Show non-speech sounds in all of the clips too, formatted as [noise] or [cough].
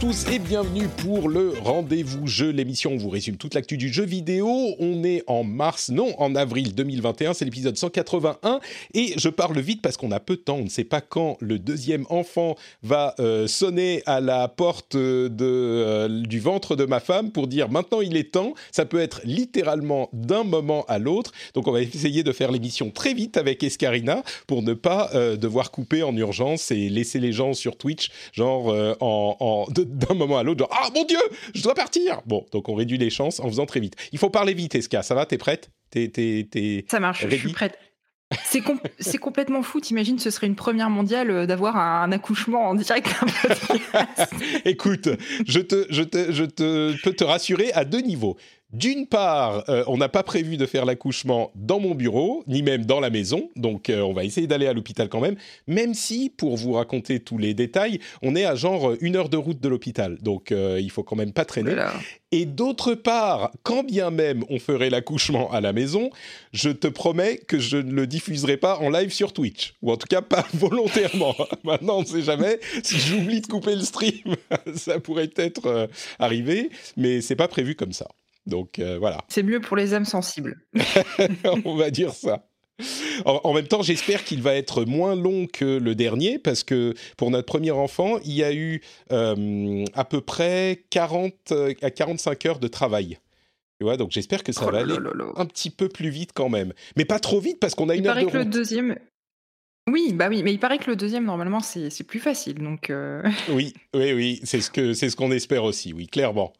Tous et bienvenue pour le rendez-vous jeu, l'émission on vous résume toute l'actu du jeu vidéo. On est en mars, non, en avril 2021, c'est l'épisode 181 et je parle vite parce qu'on a peu de temps, on ne sait pas quand le deuxième enfant va euh, sonner à la porte de, euh, du ventre de ma femme pour dire maintenant il est temps. Ça peut être littéralement d'un moment à l'autre, donc on va essayer de faire l'émission très vite avec Escarina pour ne pas euh, devoir couper en urgence et laisser les gens sur Twitch genre euh, en, en- de- [laughs] d'un moment à l'autre genre ah mon dieu je dois partir. Bon donc on réduit les chances en faisant très vite. Il faut parler vite Esca ça va? T'es prête? T'es Ça marche, je suis prête. C'est com- [laughs] c'est complètement fou, t'imagines, ce serait une première mondiale euh, d'avoir un, accouchement en direct. [laughs] Écoute, je, te, je, te, je te, peux te rassurer à deux niveaux. D'une part, euh, on n'a pas prévu de faire l'accouchement dans mon bureau, ni même dans la maison, donc euh, on va essayer d'aller à l'hôpital quand même, même si, pour vous raconter tous les détails, on est à genre euh, une heure de route de l'hôpital, donc euh, il faut quand même pas traîner. Voilà. Et d'autre part, quand bien même on ferait l'accouchement à la maison, je te promets que je ne le diffuserai pas en live sur Twitch. Ou en tout cas pas [laughs] volontairement. [laughs] Maintenant, on ne sait jamais. Si j'oublie de couper le stream, [laughs] ça pourrait peut-être euh, arriver. Mais c'est pas prévu comme ça. Donc euh, voilà, C'est mieux pour les âmes sensibles. [laughs] on va dire ça. En, en même temps, j'espère qu'il va être moins long que le dernier, parce que pour notre premier enfant, il y a eu euh, à peu près 40 euh, à 45 heures de travail. Tu vois, donc j'espère que ça Oh va aller un petit peu plus vite quand même. Mais pas trop vite, parce qu'on a Il une heure de que le route. deuxième. Oui, bah oui, mais il paraît que le deuxième, normalement, c'est plus facile. Donc, euh, [laughs] Oui, oui, oui, c'est ce c'est ce qu'on espère aussi, oui, clairement.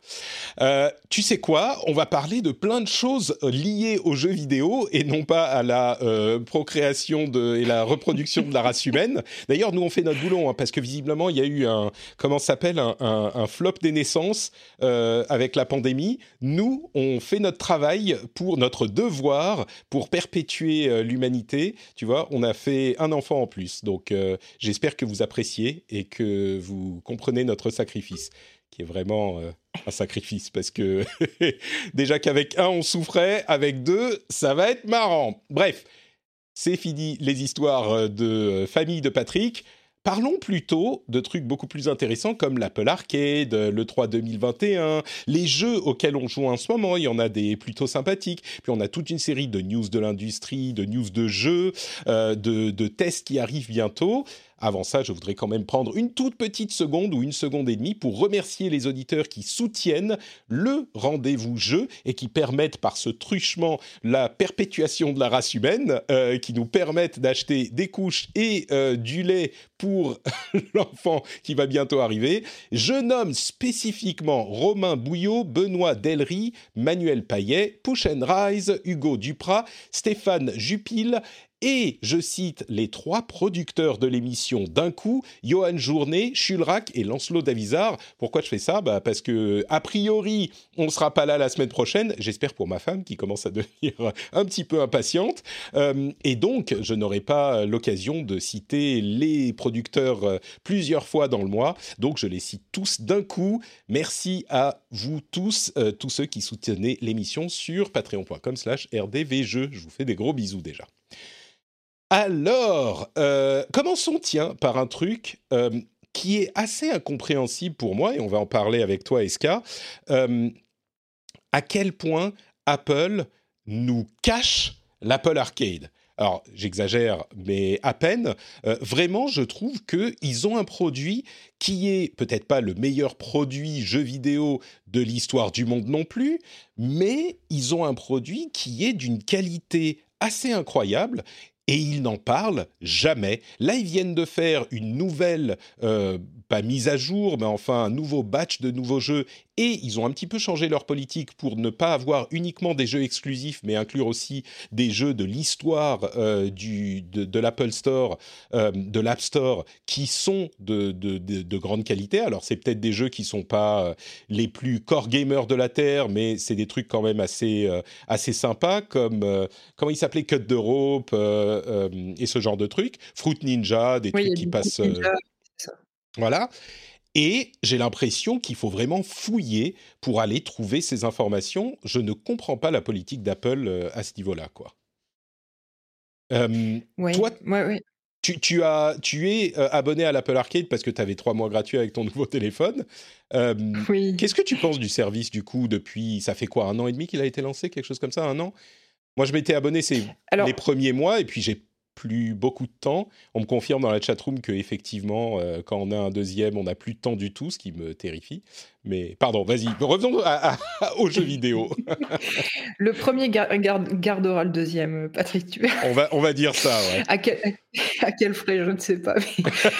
Euh, tu sais quoi On va parler de plein de choses euh, liées aux jeux vidéo et non pas à la procréation de, et la reproduction de la race humaine. D'ailleurs, nous on fait notre boulot hein, parce que visiblement il y a eu un comment s'appelle un, un- flop des naissances avec la pandémie. Nous, on fait notre travail pour notre devoir pour perpétuer l'humanité. Tu vois, on a fait un enfant en plus, donc euh, j'espère que vous appréciez et que vous comprenez notre sacrifice, qui est vraiment euh, un sacrifice, parce que [laughs] déjà qu'avec un on souffrait, avec deux ça va être marrant. Bref, c'est fini les histoires euh, de famille de Patrick. Parlons plutôt de trucs beaucoup plus intéressants comme l'Apple Arcade, euh, le 3 2021, les jeux auxquels on joue en ce moment. Il y en a des plutôt sympathiques. Puis on a toute une série de news de l'industrie, de news de jeux, euh, de, de tests qui arrivent bientôt. Avant ça, je voudrais quand même prendre une toute petite seconde ou une seconde et demie pour remercier les auditeurs qui soutiennent le rendez-vous jeu et qui permettent par ce truchement la perpétuation de la race humaine, euh, qui nous permettent d'acheter des couches et euh, du lait pour [laughs] l'enfant qui va bientôt arriver. Je nomme spécifiquement Romain Bouillot, Benoît Delry, Manuel Paillet, Push and Rise, Hugo Duprat, Stéphane Jupil et je cite les trois producteurs de l'émission d'un coup, Johan Journet, Chulrac et Lancelot Davizard. Pourquoi je fais ça? Bah Parce que, a priori, on ne sera pas là la semaine prochaine. J'espère pour ma femme qui commence à devenir [laughs] un petit peu impatiente. Euh, et donc, je n'aurai pas l'occasion de citer les producteurs euh, plusieurs fois dans le mois. Donc, je les cite tous d'un coup. Merci à vous tous, euh, tous ceux qui soutenaient l'émission sur patreon.com slash rdvjeux. Je vous fais des gros bisous déjà. Alors, euh, commençons, tiens, par un truc euh, qui est assez incompréhensible pour moi, et on va en parler avec toi, Eska. Euh, à quel point Apple nous cache l'Apple Arcade? Alors, j'exagère, mais à peine. Euh, vraiment, je trouve qu'ils ont un produit qui est peut-être pas le meilleur produit jeu vidéo de l'histoire du monde non plus, mais ils ont un produit qui est d'une qualité assez incroyable et ils n'en parlent jamais. Là, ils viennent de faire une nouvelle, euh, pas mise à jour, mais enfin un nouveau batch de nouveaux jeux Et ils ont un petit peu changé leur politique pour ne pas avoir uniquement des jeux exclusifs, mais inclure aussi des jeux de l'histoire euh, du de, l'Apple Store, euh, de l'App Store, qui sont de, de, de grande qualité. Alors c'est peut-être des jeux qui sont pas euh, les plus core gamers de la terre, mais c'est des trucs quand même assez assez sympas, comme comment il s'appelait Cut the Rope et ce genre de trucs. Fruit Ninja, des trucs qui passent. Voilà. Et j'ai l'impression qu'il faut vraiment fouiller pour aller trouver ces informations. Je ne comprends pas la politique d'Apple euh, à ce niveau-là, quoi. Euh, toi, Tu, as, tu es euh, abonné à l'Apple Arcade parce que tu avais trois mois gratuits avec ton [laughs] nouveau téléphone. [laughs] oui. Qu'est-ce que tu penses du service du coup depuis ça fait quoi un an et demi qu'il a été lancé quelque chose comme ça un an? Moi je m'étais abonné c'est les premiers mois et puis j'ai plus beaucoup de temps. On me confirme dans la chatroom que effectivement, euh, quand on a un deuxième, on n'a plus de temps du tout, ce qui me terrifie. Mais pardon, vas-y, revenons aux [laughs] jeux vidéo. [laughs] le premier gardera le deuxième, Patrick. Tu... on, va, on va dire ça, ouais. À quel, [laughs] à quel frais, je ne sais pas.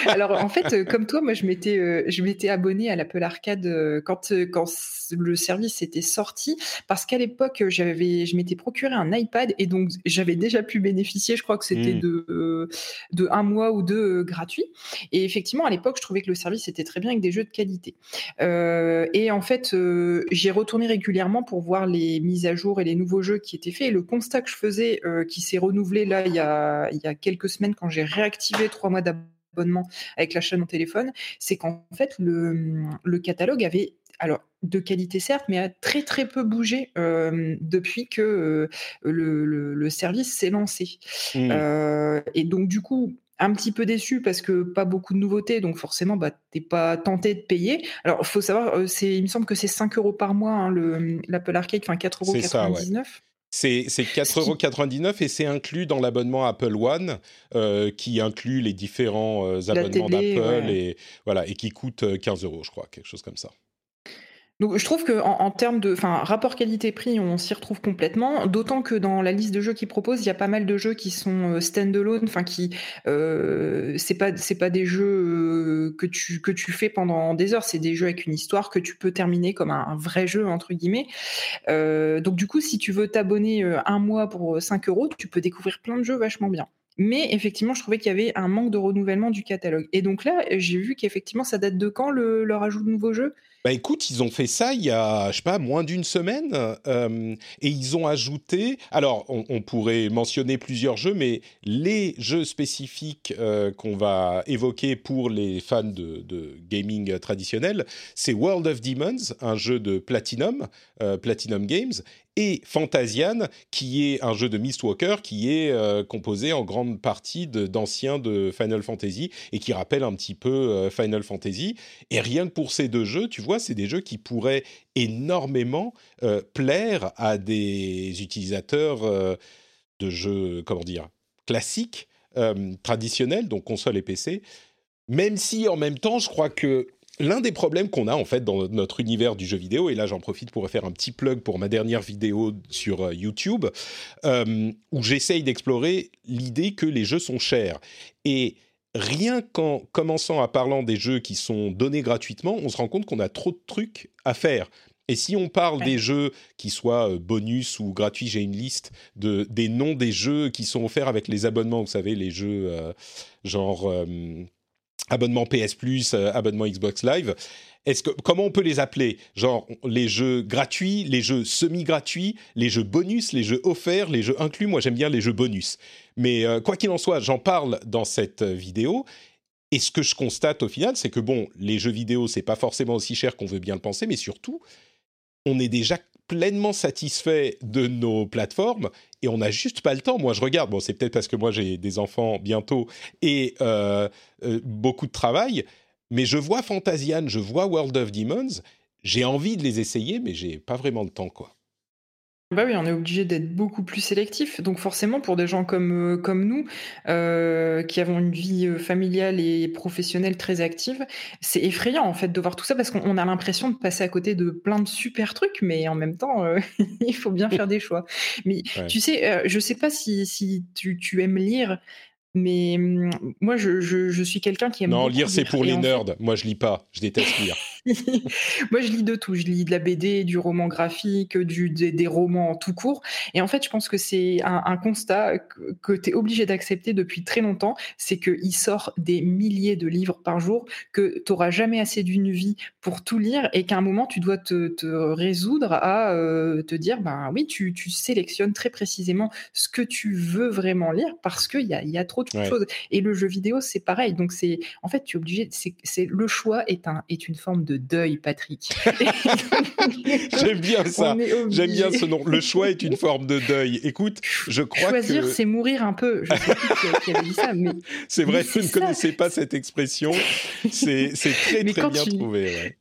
Alors, en fait, euh, comme toi, moi, je m'étais, euh, abonné à l'Apple Arcade euh, quand, quand le service était sorti, parce qu'à l'époque, je m'étais procuré un iPad et donc j'avais déjà pu bénéficier, je crois que c'était hmm. de, de un mois ou deux gratuits. Et effectivement, à l'époque, je trouvais que le service était très bien avec des jeux de qualité. Euh, et en fait, euh, j'ai retourné régulièrement pour voir les mises à jour et les nouveaux jeux qui étaient faits. Et le constat que je faisais, euh, qui s'est renouvelé là il y, a, il y a quelques semaines quand j'ai réactivé trois mois d'abonnement avec l'achat de mon téléphone, c'est qu'en fait, le, le catalogue avait alors de qualité certes, mais a très très peu bougé depuis que le, le, service s'est lancé. Mmh. et donc du coup, un petit peu déçu parce que pas beaucoup de nouveautés, donc forcément, bah, t'es pas tenté de payer. Alors, il faut savoir, euh, c'est, il me semble que c'est 5 euros par mois, hein, le, l'Apple Arcade, enfin 4,99 euros. C'est, c'est 4,99€ [laughs] et c'est inclus dans l'abonnement Apple One euh, qui inclut les différents euh, abonnements d'Apple et, voilà, et qui coûte 15 euros, je crois, quelque chose comme ça. Donc je trouve que en, termes de, rapport qualité-prix, on s'y retrouve complètement. D'autant que dans la liste de jeux qu'ils proposent, il y a pas mal de jeux qui sont euh, stand-alone, enfin qui, euh, c'est pas, des jeux euh, que tu que tu fais pendant des heures. C'est des jeux avec une histoire que tu peux terminer comme un, vrai jeu entre guillemets. donc du coup, si tu veux t'abonner un mois pour 5 euros, tu peux découvrir plein de jeux vachement bien. Mais effectivement, je trouvais qu'il y avait un manque de renouvellement du catalogue. Et donc là, j'ai vu qu'effectivement, ça date de quand le, le rajout de nouveaux jeux? Bah écoute, ils ont fait ça il y a, je sais pas, moins d'une semaine, euh, et ils ont ajouté. Alors, on, pourrait mentionner plusieurs jeux, mais les jeux spécifiques euh, qu'on va évoquer pour les fans de, de gaming traditionnel, c'est World of Demons, un jeu de Platinum, euh, Platinum Games, et Fantasian, qui est un jeu de Mistwalker qui est euh, composé en grande partie d'anciens de, Final Fantasy et qui rappelle un petit peu euh, Final Fantasy. Et rien que pour ces deux jeux, tu vois, c'est des jeux qui pourraient énormément euh, plaire à des utilisateurs de jeux, comment dire, classiques, traditionnels, donc console et PC. Même si en même temps, je crois que L'un des problèmes qu'on a en fait dans notre univers du jeu vidéo, et là j'en profite pour faire un petit plug pour ma dernière vidéo sur euh, YouTube, euh, où j'essaye d'explorer l'idée que les jeux sont chers. Et rien qu'en commençant à parler des jeux qui sont donnés gratuitement, on se rend compte qu'on a trop de trucs à faire. Et si on parle des jeux qui soient euh, bonus ou gratuits, j'ai une liste de des noms des jeux qui sont offerts avec les abonnements. Vous savez, les jeux genre abonnement PS Plus, euh, abonnement Xbox Live. Est-ce que comment on peut les appeler? Genre les jeux gratuits, les jeux semi-gratuits, les jeux bonus, les jeux offerts, les jeux inclus? Moi, j'aime bien les jeux bonus. Mais euh, quoi qu'il en soit, j'en parle dans cette euh, vidéo. Et ce que je constate au final, c'est que bon, les jeux vidéo, c'est pas forcément aussi cher qu'on veut bien le penser, mais surtout, on est déjà pleinement satisfait de nos plateformes et on n'a juste pas le temps. Moi, je regarde, bon, c'est peut-être parce que moi j'ai des enfants bientôt et euh, euh, beaucoup de travail, mais je vois Fantasian, je vois World of Demons, j'ai envie de les essayer, mais j'ai pas vraiment le temps, quoi. Bah oui, on est obligé d'être beaucoup plus sélectif. Donc forcément, pour des gens comme, euh, comme nous, euh, qui avons une vie euh, familiale et professionnelle très active, c'est effrayant en fait de voir tout ça parce qu'on a l'impression de passer à côté de plein de super trucs, mais en même temps, [laughs] il faut bien faire des choix. Mais tu sais, je sais pas si, si tu, tu aimes lire, mais mmh, moi, je, je, je suis quelqu'un qui aime. Non, lire, c'est pour les nerds. Moi, je lis pas. Je déteste lire. [laughs] Moi, je lis de tout. Je lis de la BD, du roman graphique, du, des, romans tout court. Et en fait, je pense que c'est un, constat que, tu es obligé d'accepter depuis très longtemps. C'est qu'il sort des milliers de livres par jour, que tu n'auras jamais assez d'une vie pour tout lire et qu'à un moment, tu dois te, résoudre à euh, te dire, ben oui, tu, tu, sélectionnes très précisément ce que tu veux vraiment lire parce qu'il y a, y a trop de choses. Et le jeu vidéo, c'est pareil. Donc, c'est en fait, tu es obligé, c'est le choix est, un, est une forme de deuil, Patrick. [laughs] J'aime bien ça. J'aime bien ce nom. Le choix est une forme de deuil. Écoute, je crois Choisir, que... c'est mourir un peu. Je sais plus qui avait dit ça, mais... C'est vrai, je ne connaissais pas cette expression. C'est très, très bien trouvé.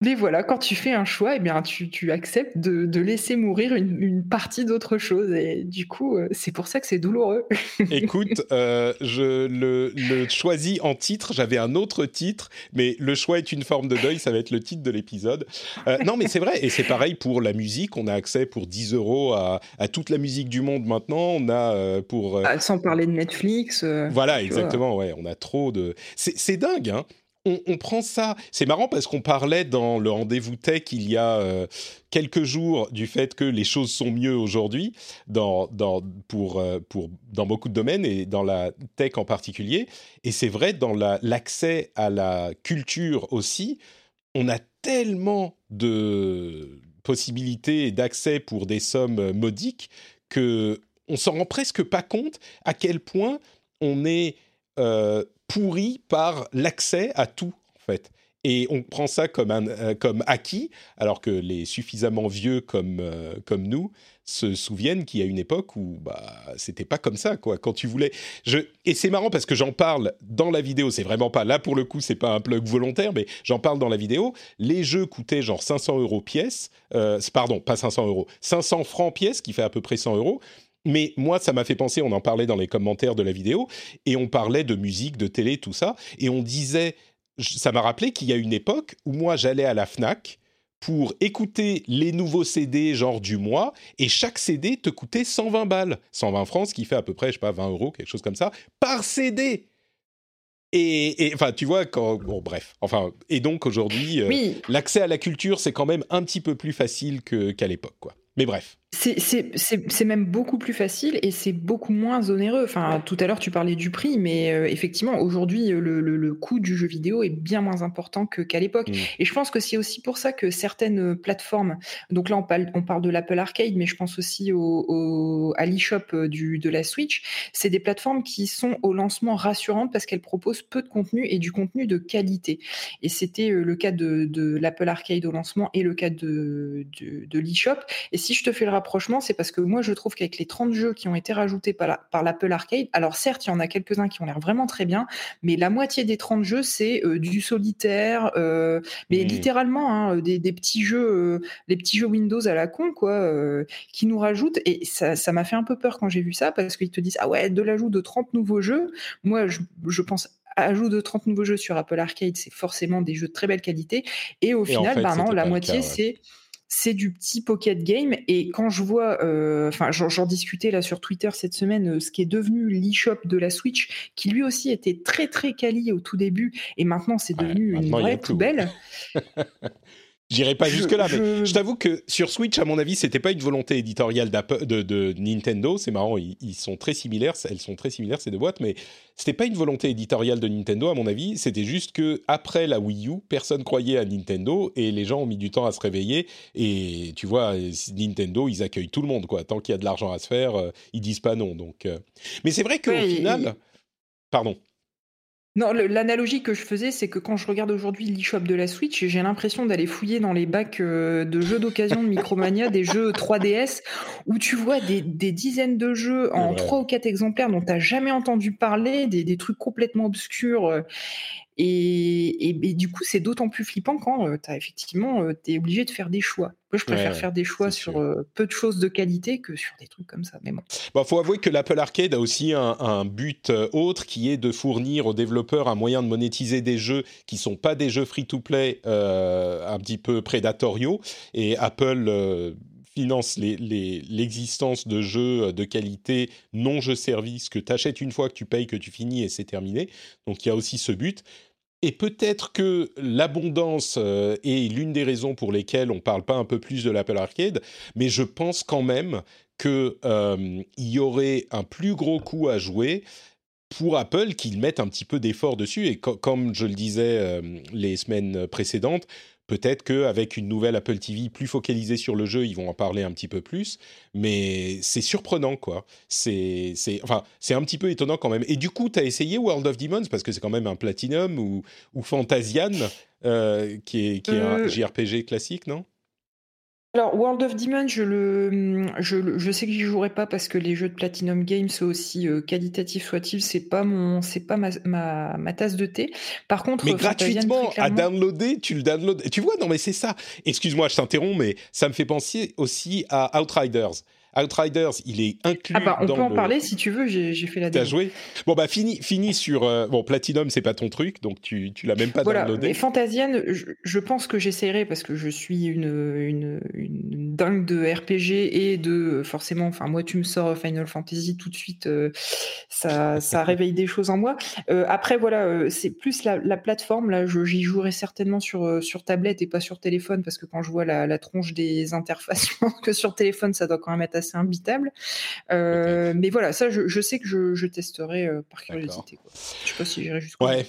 Mais voilà, quand tu fais un choix, eh bien, tu, tu acceptes de, de, laisser mourir une, une partie d'autre chose. Et du coup, euh, c'est pour ça que c'est douloureux. [laughs] Écoute, euh, je le, le, choisis en titre. J'avais un autre titre, mais le choix est une forme de deuil. Ça va être le titre de l'épisode. Euh, non, mais c'est vrai. Et c'est pareil pour la musique. On a accès pour 10 euros à, à toute la musique du monde maintenant. On a pour. Ah, sans parler de Netflix. voilà, exactement. Ouais, on a trop de. C'est dingue, hein on, prend ça. C'est marrant parce qu'on parlait dans le rendez-vous tech il y a euh, quelques jours du fait que les choses sont mieux aujourd'hui dans, dans, pour, euh, pour, dans beaucoup de domaines et dans la tech en particulier. Et c'est vrai, dans l'accès à la culture aussi, on a tellement de possibilités d'accès pour des sommes modiques que on s'en rend presque pas compte à quel point on est euh, pourri par l'accès à tout, en fait. Et on prend ça comme, un, euh, comme acquis, alors que les suffisamment vieux comme, euh, comme nous se souviennent qu'il y a une époque où bah, c'était pas comme ça, quoi. Quand tu voulais. Je... Et c'est marrant parce que j'en parle dans la vidéo, c'est vraiment pas. Là, pour le coup, c'est pas un plug volontaire, mais j'en parle dans la vidéo. Les jeux coûtaient genre 500 euros pièce. Euh, pardon, pas 500 euros. 500 francs pièce, qui fait à peu près 100 euros. Mais moi, ça m'a fait penser, on en parlait dans les commentaires de la vidéo, et on parlait de musique, de télé, tout ça, et on disait, ça m'a rappelé qu'il y a une époque où moi, j'allais à la FNAC pour écouter les nouveaux CD genre du mois, et chaque CD te coûtait 120 balles, 120 francs, ce qui fait à peu près, je sais pas, 20 euros, quelque chose comme ça, par CD et, enfin, tu vois, quand, bon, bref. Enfin, et donc aujourd'hui, euh, l'accès à la culture, c'est quand même un petit peu plus facile qu'à l'époque, quoi. Mais bref. C'est même beaucoup plus facile et c'est beaucoup moins onéreux. Enfin, tout à l'heure, tu parlais du prix, mais euh, effectivement, aujourd'hui, le, le, coût du jeu vidéo est bien moins important qu'à l'époque. Mmh. Et je pense que c'est aussi pour ça que certaines plateformes, donc là, on parle, on parle de l'Apple Arcade, mais je pense aussi au, à l'eShop euh, de la Switch, c'est des plateformes qui sont au lancement rassurantes parce qu'elles proposent peu de contenu et du contenu de qualité. Et c'était euh, le cas de, de l'Apple Arcade au lancement et le cas de, de, de l'eShop. Et si je te fais le rapprochement, c'est parce que moi, je trouve qu'avec les 30 jeux qui ont été rajoutés par l'Apple Arcade, alors certes, il y en a quelques-uns qui ont l'air vraiment très bien, mais la moitié des 30 jeux, c'est euh, du solitaire, euh, mais mmh. littéralement, hein, des, petits jeux, euh, les petits jeux Windows à la con, quoi, qui nous rajoutent. Et ça m'a fait un peu peur quand j'ai vu ça, parce qu'ils te disent, ah ouais, de l'ajout de 30 nouveaux jeux. Moi, je, je pense ajout de 30 nouveaux jeux sur Apple Arcade, c'est forcément des jeux de très belle qualité. Et au final, non, la moitié, c'est c'est du petit pocket game. Et quand je vois, euh, enfin, j'en discutais là sur Twitter cette semaine, euh, ce qui est devenu l'eShop de la Switch, qui lui aussi était très très quali au tout début, et maintenant c'est devenu une vraie poubelle. [laughs] J'irai pas jusque-là, mais je t'avoue que sur Switch, à mon avis, c'était pas une volonté éditoriale de, de, Nintendo. C'est marrant, ils, sont très similaires, elles sont très similaires ces deux boîtes, mais c'était pas une volonté éditoriale de Nintendo, à mon avis. C'était juste que après la Wii U, personne croyait à Nintendo et les gens ont mis du temps à se réveiller. Et tu vois, Nintendo, ils accueillent tout le monde, quoi. Tant qu'il y a de l'argent à se faire, euh, ils disent pas non. Donc, euh. mais c'est vrai qu'au final, pardon. Non, l'analogie que je faisais, c'est que quand je regarde aujourd'hui l'eShop de la Switch, j'ai l'impression d'aller fouiller dans les bacs euh, de jeux d'occasion de Micromania, des jeux 3DS, où tu vois des, dizaines de jeux en trois ou quatre exemplaires dont tu n'as jamais entendu parler, des, des, trucs complètement obscurs. Euh, et, du coup, c'est d'autant plus flippant quand euh, tu effectivement, euh, es obligé de faire des choix. Moi, je préfère faire des choix sur euh, peu de choses de qualité que sur des trucs comme ça. Mais bon. Bah, faut avouer que l'Apple Arcade a aussi un, but autre qui est de fournir aux développeurs un moyen de monétiser des jeux qui sont pas des jeux free-to-play un petit peu prédatoriaux. Et Apple finance l'existence de jeux de qualité non jeux service que tu achètes une fois, que tu payes, que tu finis et c'est terminé. Donc il y a aussi ce but. et peut-être que l'abondance euh, est l'une des raisons pour lesquelles on ne parle pas un peu plus de l'Apple Arcade, mais je pense quand même qu'il euh, y aurait un plus gros coup à jouer pour Apple qu'ils mettent un petit peu d'effort dessus. Et comme je le disais euh, les semaines précédentes, Peut-être qu'avec une nouvelle Apple TV plus focalisée sur le jeu, ils vont en parler un petit peu plus. Mais c'est surprenant, quoi. C'est, enfin, c'est un petit peu étonnant quand même. Et du coup, tu as essayé World of Demons? Parce que c'est quand même un Platinum ou, ou Fantasian, euh, qui est, qui est un euh, JRPG classique, non? Alors, World of Demons, je, le, je, je sais que j'y jouerai pas parce que les jeux de Platinum Games, aussi euh, qualitatifs soient-ils, c'est pas mon, c'est pas ma, ma, tasse de thé. Par contre, mais gratuitement à downloader, tu le downloads. Tu vois, non mais c'est ça. Excuse-moi, je t'interromps, mais ça me fait penser aussi à Outriders. Outriders, il est inclus. Ah bah, on peut en parler si tu veux. J'ai fait la. T'as joué Bon bah fini, fini sur euh, bon Platinum, c'est pas ton truc, donc tu tu l'as même pas voilà. downloadé. Et Fantasian, je, pense que j'essaierai parce que je suis une, une, une, dingue de RPG et de forcément. Enfin moi, tu me sors Final Fantasy tout de suite, euh, ça ça [laughs] réveille des choses en moi. Euh, après voilà, c'est plus la, la, plateforme là. J'y jouerai certainement sur sur tablette et pas sur téléphone parce que quand je vois la, la tronche des interfaces, [laughs] que sur téléphone, ça doit quand même être assez c'est imbitable. Euh, mais voilà, ça, je, sais que je, testerai euh, par curiosité. Quoi. Je sais pas si j'irai jusqu'au ouais.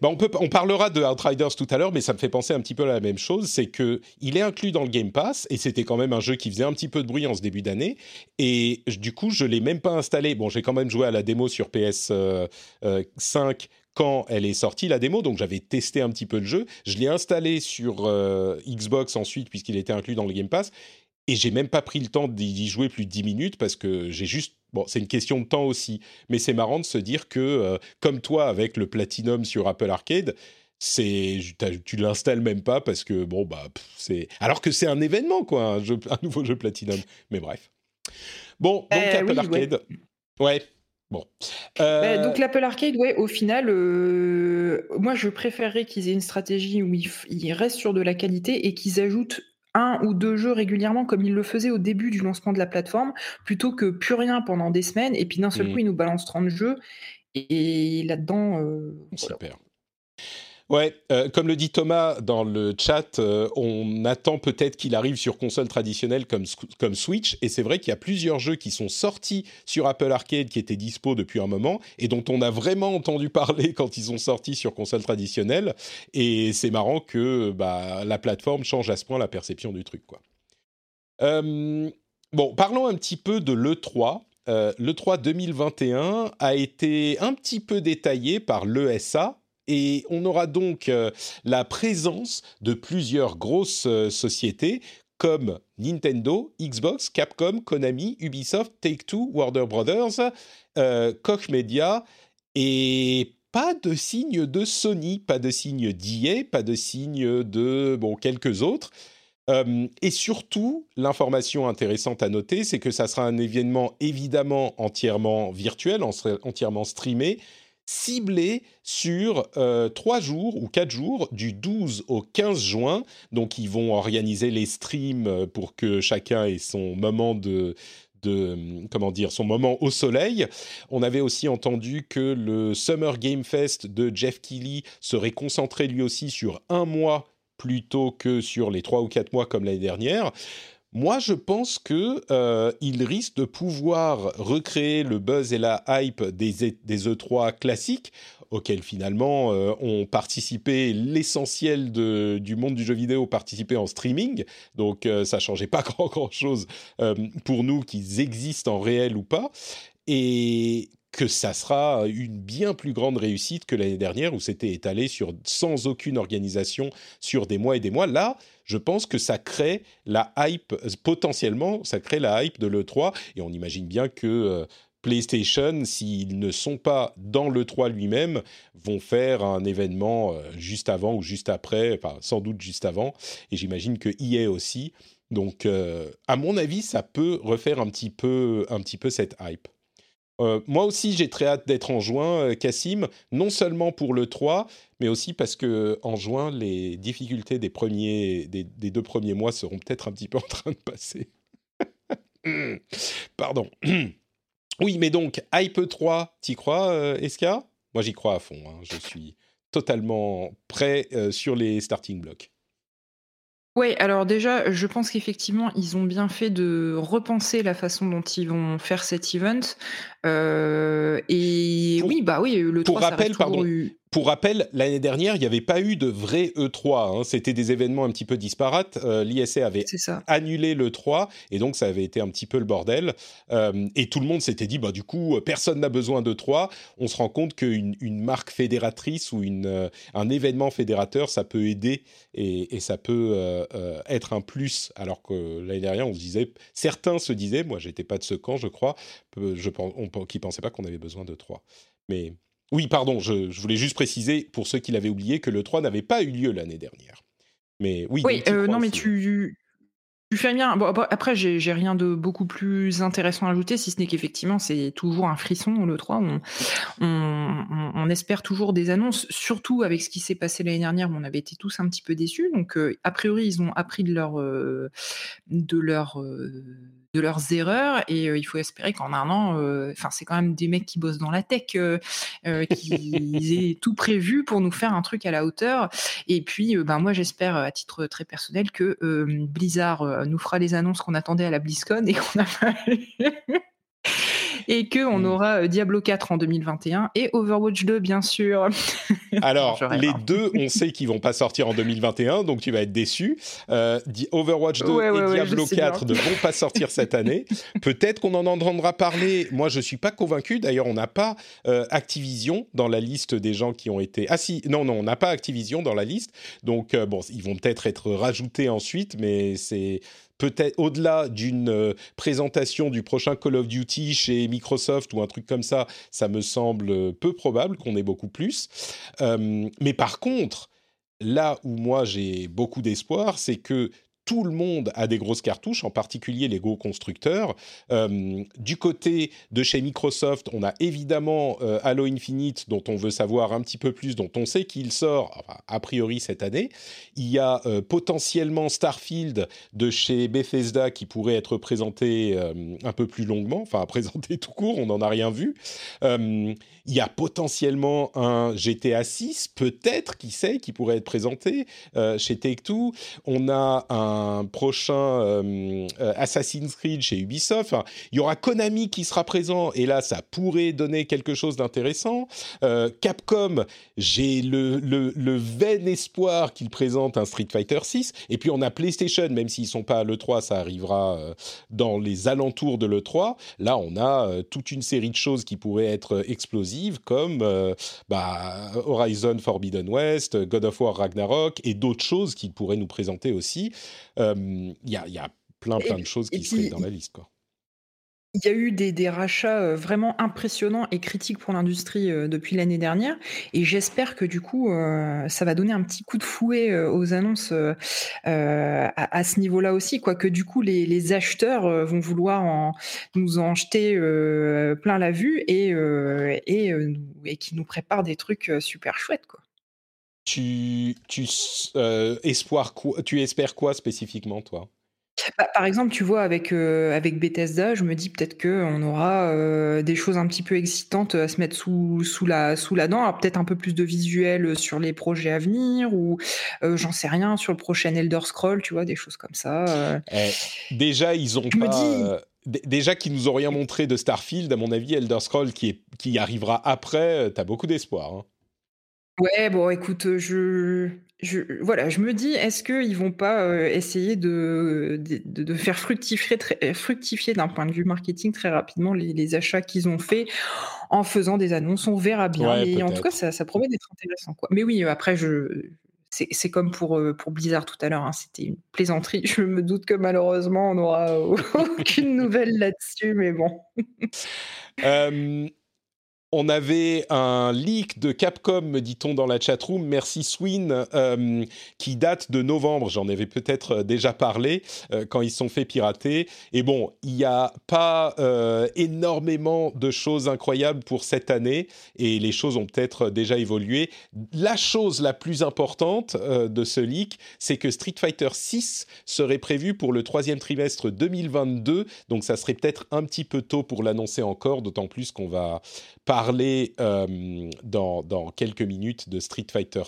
Bah, on, peut, on parlera de Outriders tout à l'heure, mais ça me fait penser un petit peu à la même chose. C'est que il est inclus dans le Game Pass et c'était quand même un jeu qui faisait un petit peu de bruit en ce début d'année. Et du coup, je l'ai même pas installé. Bon, j'ai quand même joué à la démo sur PS 5 euh, quand elle est sortie, la démo, donc j'avais testé un petit peu le jeu. Je l'ai installé sur Xbox ensuite, puisqu'il était inclus dans le Game Pass, et j'ai même pas pris le temps d'y jouer plus de 10 minutes parce que j'ai juste Bon, c'est une question de temps aussi, mais c'est marrant de se dire que, euh, comme toi avec le Platinum sur Apple Arcade, c'est tu l'installes même pas parce que bon bah c'est alors que c'est un événement quoi, un, jeu, un, nouveau jeu Platinum. Mais bref. Bon, donc euh, Apple Arcade. Ouais. Bon. Euh, donc l'Apple Arcade, ouais, au final, moi je préférerais qu'ils aient une stratégie où ils restent sur de la qualité et qu'ils ajoutent un ou deux jeux régulièrement comme il le faisait au début du lancement de la plateforme, plutôt que plus rien pendant des semaines, et puis d'un seul mmh. coup, il nous balance 30 jeux, et, là-dedans... Euh, Super. Ouais, euh, comme le dit Thomas dans le chat, euh, on attend peut-être qu'il arrive sur console traditionnelle comme, comme Switch, et c'est vrai qu'il y a plusieurs jeux qui sont sortis sur Apple Arcade qui étaient dispo depuis un moment, et dont on a vraiment entendu parler [laughs] quand ils sont sortis sur console traditionnelle, et c'est marrant que bah, la plateforme change à ce point la perception du truc. Quoi. Euh, bon, parlons un petit peu de l'E3. L'E3 2021 a été un petit peu détaillé par l'ESA, et on aura donc euh, la présence de plusieurs grosses euh, sociétés comme Nintendo, Xbox, Capcom, Konami, Ubisoft, Take-Two, Warner Brothers, euh, Koch Media et pas de signe de Sony, pas de signe d'EA, pas de signe de bon quelques autres. et surtout, l'information intéressante à noter, c'est que ça sera un événement évidemment entièrement virtuel, entièrement streamé, ciblé sur euh, trois jours ou quatre jours, du 12 au 15 juin. Donc, ils vont organiser les streams euh, pour que chacun ait son moment de, de, comment dire, son moment au soleil. On avait aussi entendu que le Summer Game Fest de Jeff Keighley serait concentré lui aussi sur un mois plutôt que sur les trois ou quatre mois comme l'année dernière. Moi, je pense que euh, risque de pouvoir recréer le buzz et la hype des, des E3 classiques auxquels finalement euh, ont participé l'essentiel du monde du jeu vidéo participé en streaming. Donc euh, ça changeait pas [laughs] grand grand chose pour nous qu'ils existent en réel ou pas. Et que ça sera une bien plus grande réussite que l'année dernière où c'était étalé sur sans aucune organisation sur des mois et des mois. Là, je pense que ça crée la hype potentiellement, ça crée la hype de l'E3 et on imagine bien que euh, PlayStation, s'ils ne sont pas dans l'E3 lui-même, vont faire un événement euh, juste avant ou juste après, sans doute juste avant, et j'imagine que EA aussi. Donc, euh, à mon avis, ça peut refaire un petit peu, un petit peu cette hype. Euh, moi aussi, j'ai très hâte d'être en juin, Cassim, euh, non seulement pour le 3, mais aussi parce que en juin, les difficultés des, premiers, des, deux premiers mois seront peut-être un petit peu [laughs] en train de passer. [coughs] Pardon. [coughs] oui, mais donc, Hype 3, t'y crois, euh, Eska? Moi, j'y crois à fond. Hein. Je suis totalement prêt sur les starting blocks. Oui, alors déjà, je pense qu'effectivement, ils ont bien fait de repenser la façon dont ils vont faire cet event. Et oui, bah oui, le 3, pour rappel, pardon, pour rappel, l'année dernière, il n'y avait pas eu de vrai E3. Hein. C'était des événements un petit peu disparates. Euh, L'ISA avait annulé le 3 et donc ça avait été un petit peu le bordel. Euh, et tout le monde s'était dit, bah, du coup, personne n'a besoin de 3. On se rend compte qu'une une marque fédératrice ou une, euh, un événement fédérateur, ça peut aider et, et ça peut euh, être un plus. Alors que l'année dernière, on se disait, certains se disaient, moi j'étais pas de ce camp, je crois, je, on, qui pensaient pas qu'on avait besoin de 3. Mais oui, pardon, je, voulais juste préciser pour ceux qui l'avaient oublié que le 3 n'avait pas eu lieu l'année dernière. Mais oui. Oui, euh, non, mais tu, tu fais bien. Bon, après, j'ai rien de beaucoup plus intéressant à ajouter, si ce n'est qu'effectivement, c'est toujours un frisson le 3. On, on, on, espère toujours des annonces, surtout avec ce qui s'est passé l'année dernière, où on avait été tous un petit peu déçus. Donc, euh, a priori, ils ont appris de leur, euh, de leur de leurs erreurs et il faut espérer qu'en un an, enfin c'est quand même des mecs qui bossent dans la tech, qui [laughs] aient tout prévu pour nous faire un truc à la hauteur. Et puis, ben moi j'espère à titre très personnel que Blizzard nous fera les annonces qu'on attendait à la BlizzCon et qu'on a [laughs] et qu'on mmh. aura euh, Diablo 4 en 2021 et Overwatch 2, bien sûr. [laughs] Alors, les deux, on sait qu'ils vont pas sortir en 2021, donc tu vas être déçu. Euh, Overwatch 2 et Diablo 4 ne vont pas sortir cette année. [laughs] Peut-être qu'on en entendra parler. Moi, je suis pas convaincu. D'ailleurs, on n'a pas euh, Activision dans la liste des gens qui ont été. Ah si, non, non, on n'a pas Activision dans la liste. Donc, bon, ils vont peut-être être rajoutés ensuite, mais c'est peut-être au-delà d'une euh, présentation du prochain Call of Duty chez Microsoft ou un truc comme ça, ça me semble peu probable qu'on ait beaucoup plus. Euh, mais par contre, là où moi j'ai beaucoup d'espoir, c'est que tout le monde a des grosses cartouches, en particulier les gros constructeurs. Euh, du côté de chez Microsoft, on a évidemment euh, Halo Infinite, dont on veut savoir un petit peu plus, dont on sait qu'il sort a priori cette année. Il y a euh, potentiellement Starfield de chez Bethesda qui pourrait être présenté un peu plus longuement, enfin présenté tout court, on n'en a rien vu. Il y a potentiellement un GTA 6, peut-être, qui sait, qui pourrait être présenté chez Take-Two. On a un prochain euh, euh, Assassin's Creed chez Ubisoft. il y aura Konami qui sera présent et là, ça pourrait donner quelque chose d'intéressant. Euh, Capcom, j'ai le, le, vain espoir qu'ils présentent un Street Fighter 6. Et puis on a PlayStation, même s'ils sont pas à l'E3, ça arrivera dans les alentours de l'E3. Là, on a toute une série de choses qui pourraient être explosives, comme bah, Horizon Forbidden West, God of War Ragnarok et d'autres choses qu'ils pourraient nous présenter aussi. Il y a, plein, plein de choses qui seraient dans la liste. Quoi. Il y a eu des, rachats vraiment impressionnants et critiques pour l'industrie depuis l'année dernière. Et j'espère que du coup, ça va donner un petit coup de fouet aux annonces à, ce niveau-là aussi. Quoi. Que du coup, les, acheteurs vont vouloir nous en jeter plein la vue et, et, qui nous préparent des trucs super chouettes. Quoi tu, tu, euh, tu espères quoi spécifiquement, toi? Bah, par exemple, tu vois, avec, euh, avec Bethesda, je me dis peut-être qu'on aura euh, des choses un petit peu excitantes à se mettre sous, sous, la, sous la dent. Alors peut-être un peu plus de visuel sur les projets à venir ou j'en sais rien sur le prochain Elder Scroll, tu vois, des choses comme ça. Eh, déjà, ils ont pas. déjà qu'ils nous ont rien montré de Starfield, à mon avis, Elder Scroll qui, est, qui arrivera après, tu as beaucoup d'espoir. Hein. Ouais, bon, écoute, je, je, voilà, je me dis, est-ce qu'ils vont pas essayer de, de, faire fructifier, très, fructifier d'un point de vue marketing très rapidement les, achats qu'ils ont fait en faisant des annonces? On verra bien. mais en tout cas, ça, ça promet d'être intéressant. Quoi. Mais oui, après, je, c'est comme pour, pour Blizzard tout à l'heure, hein, c'était une plaisanterie. Je me doute que malheureusement, on n'aura [laughs] aucune nouvelle là-dessus, mais bon. On avait un leak de Capcom, me dit-on dans la chatroom, merci Swin, euh, qui date de novembre. J'en avais peut-être euh, déjà parlé euh, quand ils se sont fait pirater. Et bon, il n'y a pas énormément de choses incroyables pour cette année et les choses ont peut-être déjà évolué. La chose la plus importante de ce leak, c'est que Street Fighter 6 serait prévu pour le troisième trimestre 2022. Donc ça serait peut-être un petit peu tôt pour l'annoncer encore, d'autant plus qu'on va pas parler dans, dans, quelques minutes de Street Fighter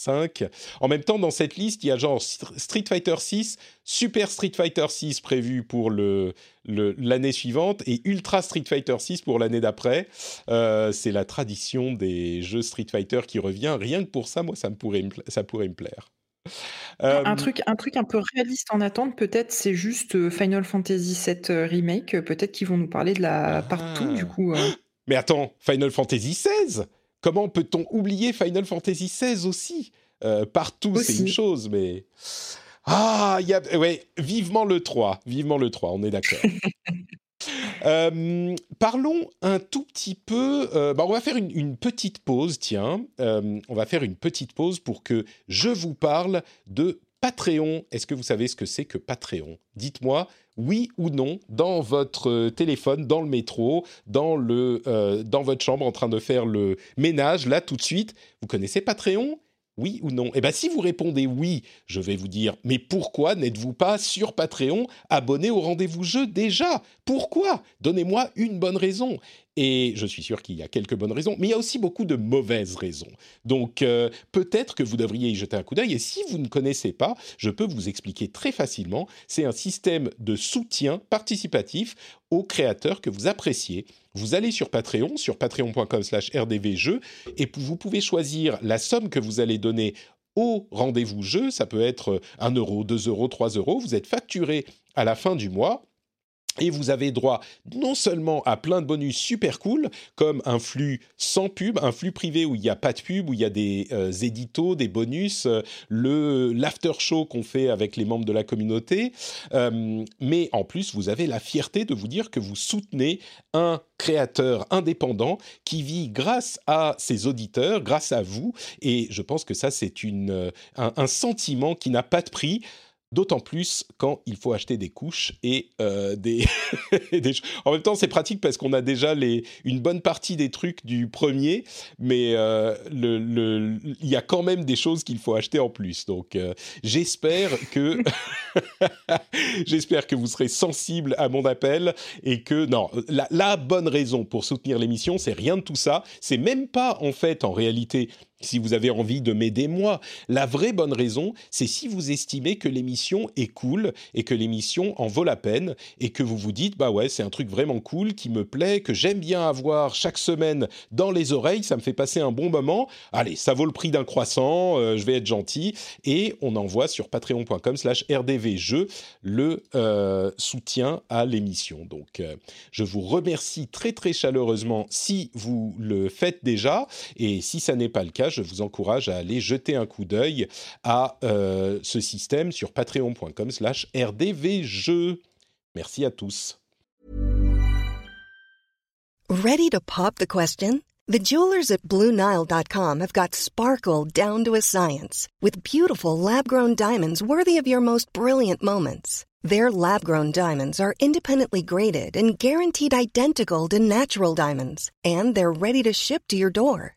5. En même temps, dans cette liste, il y a genre Street Fighter 6, Super Street Fighter 6 prévu pour l'année le, suivante et Ultra Street Fighter 6 pour l'année d'après. Euh, c'est la tradition des jeux Street Fighter qui revient. Rien que pour ça, moi, ça, me pourrait, ça pourrait me plaire. Un, euh, truc, un truc un peu réaliste en attente, peut-être, c'est juste euh, Final Fantasy VII Remake. Peut-être qu'ils vont nous parler de la partout, du coup. Mais attends, Final Fantasy XVI Comment peut-on oublier Final Fantasy XVI aussi? Euh, Partout, c'est une chose, mais... Ah, y a... ouais, vivement le 3, vivement le 3, on est d'accord. [laughs] Euh, parlons un tout petit peu. Euh, bah on va faire une, petite pause, tiens. on va faire une petite pause pour que je vous parle de Patreon. Est-ce que vous savez ce que c'est que Patreon? Dites-moi oui ou non dans votre euh, téléphone, dans le métro, euh, dans votre chambre en train de faire le ménage, là tout de suite. Vous connaissez Patreon? Oui ou non? Eh bien, si vous répondez oui, je vais vous dire, mais pourquoi n'êtes-vous pas sur Patreon abonné au rendez-vous jeu déjà? Pourquoi? Donnez-moi une bonne raison. Et je suis sûr qu'il y a quelques bonnes raisons, mais il y a aussi beaucoup de mauvaises raisons. Donc euh, peut-être que vous devriez y jeter un coup d'œil. Et si vous ne connaissez pas, je peux vous expliquer très facilement. C'est un système de soutien participatif aux créateurs que vous appréciez. Vous allez sur Patreon, sur patreon.com/rdvjeux, et vous pouvez choisir la somme que vous allez donner au rendez-vous jeu. Ça peut être 1 euro, 2 euros, 3 euros. Vous êtes facturé à la fin du mois et vous avez droit non seulement à plein de bonus super cool, comme un flux sans pub, un flux privé où il n'y a pas de pub, où il y a des euh, éditos, des bonus, euh, le l'after show qu'on fait avec les membres de la communauté. Euh, mais en plus, vous avez la fierté de vous dire que vous soutenez un créateur indépendant qui vit grâce à ses auditeurs, grâce à vous. Et je pense que ça, c'est un, un sentiment qui n'a pas de prix. D'autant plus quand il faut acheter des couches et euh, des, [laughs] En même temps, c'est pratique parce qu'on a déjà une bonne partie des trucs du premier, mais euh, il y a quand même des choses qu'il faut acheter en plus. Donc, euh, j'espère que [laughs] j'espère que vous serez sensible à mon appel et que non, la bonne raison pour soutenir l'émission, c'est rien de tout ça. C'est même pas en fait en réalité si vous avez envie de m'aider moi. La vraie bonne raison, c'est si vous estimez que l'émission est cool et que l'émission en vaut la peine et que vous vous dites bah ouais, c'est un truc vraiment cool qui me plaît, que j'aime bien avoir chaque semaine dans les oreilles, ça me fait passer un bon moment. Allez, ça vaut le prix d'un croissant, euh, je vais être gentil et on envoie sur patreon.com/rdvjeux le euh, soutien à l'émission. Donc euh, je vous remercie très très chaleureusement si vous le faites déjà et si ça n'est pas le cas, je vous encourage à aller jeter un coup d'œil à euh, ce système sur patreon.com slash rdvjeux. Merci à tous. Ready to pop the question? The jewelers at BlueNile.com have got sparkle down to a science with beautiful lab-grown diamonds worthy of your most brilliant moments. Their lab grown diamonds are independently graded and guaranteed identical to natural diamonds, and they're ready to ship to your door.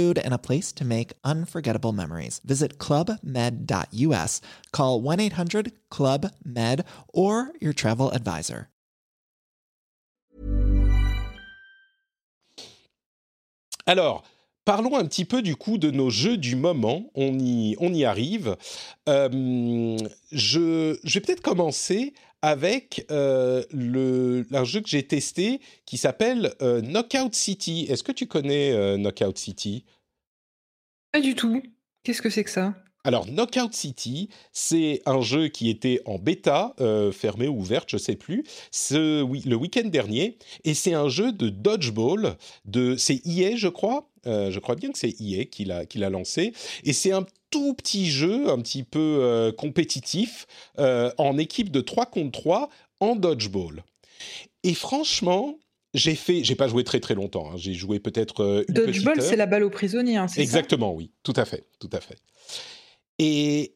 and a place to make unforgettable memories. Visit clubmed.us, call 1 800 Club Med, or your travel advisor. Alors, Parlons un petit peu du coup de nos jeux du moment. On y, on y arrive. Euh, je, je, vais peut-être commencer avec euh, le, un jeu que j'ai testé qui s'appelle euh, Knockout City. Est-ce que tu connais euh, Knockout City? Pas du tout. Qu'est-ce que c'est que ça? Alors, Knockout City, c'est un jeu qui était en bêta, fermé ou ouverte, je sais plus, ce, oui, le week-end dernier, et c'est un jeu de dodgeball, de, c'est EA, je crois, je crois bien que c'est EA qui l'a lancé. Et c'est un tout petit jeu, un petit peu compétitif, en équipe de 3 contre 3 en dodgeball. Et franchement, j'ai fait, j'ai pas joué très très longtemps. Hein. J'ai joué peut-être euh, une Dodgeball, c'est la balle aux prisonniers, hein, c'est Exactement, oui, tout à fait, tout à fait. Et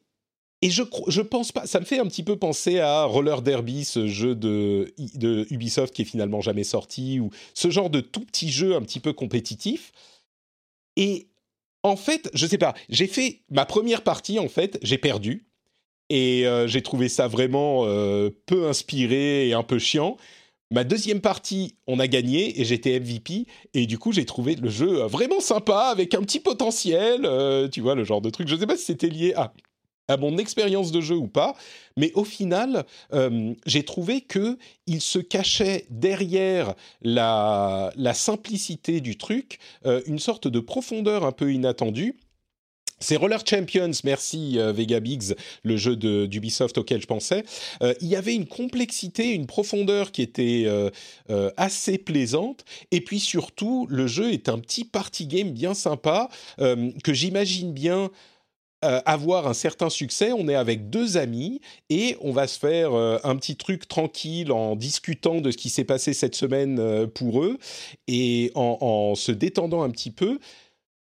et je je pense pas, ça me fait un petit peu penser à Roller Derby, ce jeu de de Ubisoft qui est finalement jamais sorti, ou ce genre de tout petit jeu un petit peu compétitif. Et en fait, je sais pas, j'ai fait ma première partie en fait, j'ai perdu. Et euh, j'ai trouvé ça vraiment euh, peu inspiré et un peu chiant. Ma deuxième partie, on a gagné et j'étais MVP. Et du coup, j'ai trouvé le jeu euh, vraiment sympa, avec un petit potentiel. Tu vois, le genre de truc. Je sais pas si c'était lié à, à mon expérience de jeu ou pas. Mais au final, euh, j'ai trouvé que il se cachait derrière la, simplicité du truc une sorte de profondeur un peu inattendue c'est Roller Champions, merci euh, Vega Biggs, le jeu d'Ubisoft auquel je pensais. Euh, il y avait une complexité, une profondeur qui était euh, assez plaisante. Et puis surtout, le jeu est un petit party game bien sympa que j'imagine bien avoir un certain succès. On est avec deux amis et on va se faire un petit truc tranquille en discutant de ce qui s'est passé cette semaine pour eux et en, se détendant un petit peu.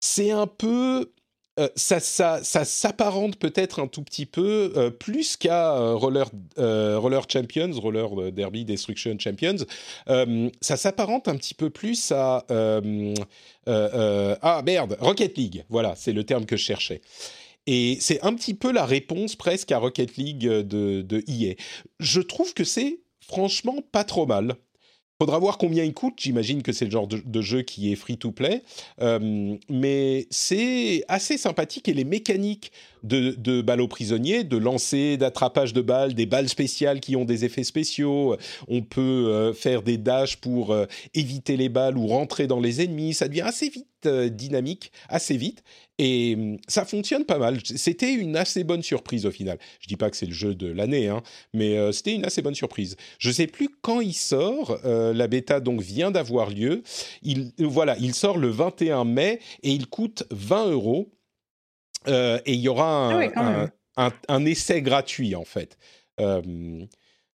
C'est un peu euh, ça, ça, ça s'apparente peut-être un tout petit peu euh, plus qu'à euh, Roller, Roller Champions, Roller Derby Destruction Champions. ça s'apparente un petit peu plus à ah merde Rocket League. Voilà, c'est le terme que je cherchais. Et c'est un petit peu la réponse presque à Rocket League de, de EA. Je trouve que c'est franchement pas trop mal. Faudra voir combien il coûte. J'imagine que c'est le genre de, jeu qui est free to play, euh, mais c'est assez sympathique et les mécaniques de, balles aux prisonniers, de lancer, d'attrapage de balles, des balles spéciales qui ont des effets spéciaux. On peut euh, faire des dashs pour euh, éviter les balles ou rentrer dans les ennemis. Ça devient assez vite dynamique, assez vite. Et hum, ça fonctionne pas mal. C'était une assez bonne surprise au final. Je dis pas que c'est le jeu de l'année, hein, mais euh, c'était une assez bonne surprise. Je sais plus quand il sort. Euh, la bêta donc vient d'avoir lieu. Il voilà, il sort le 21 mai et il coûte 20 euros. Euh, et il y aura ah un, essai gratuit en fait.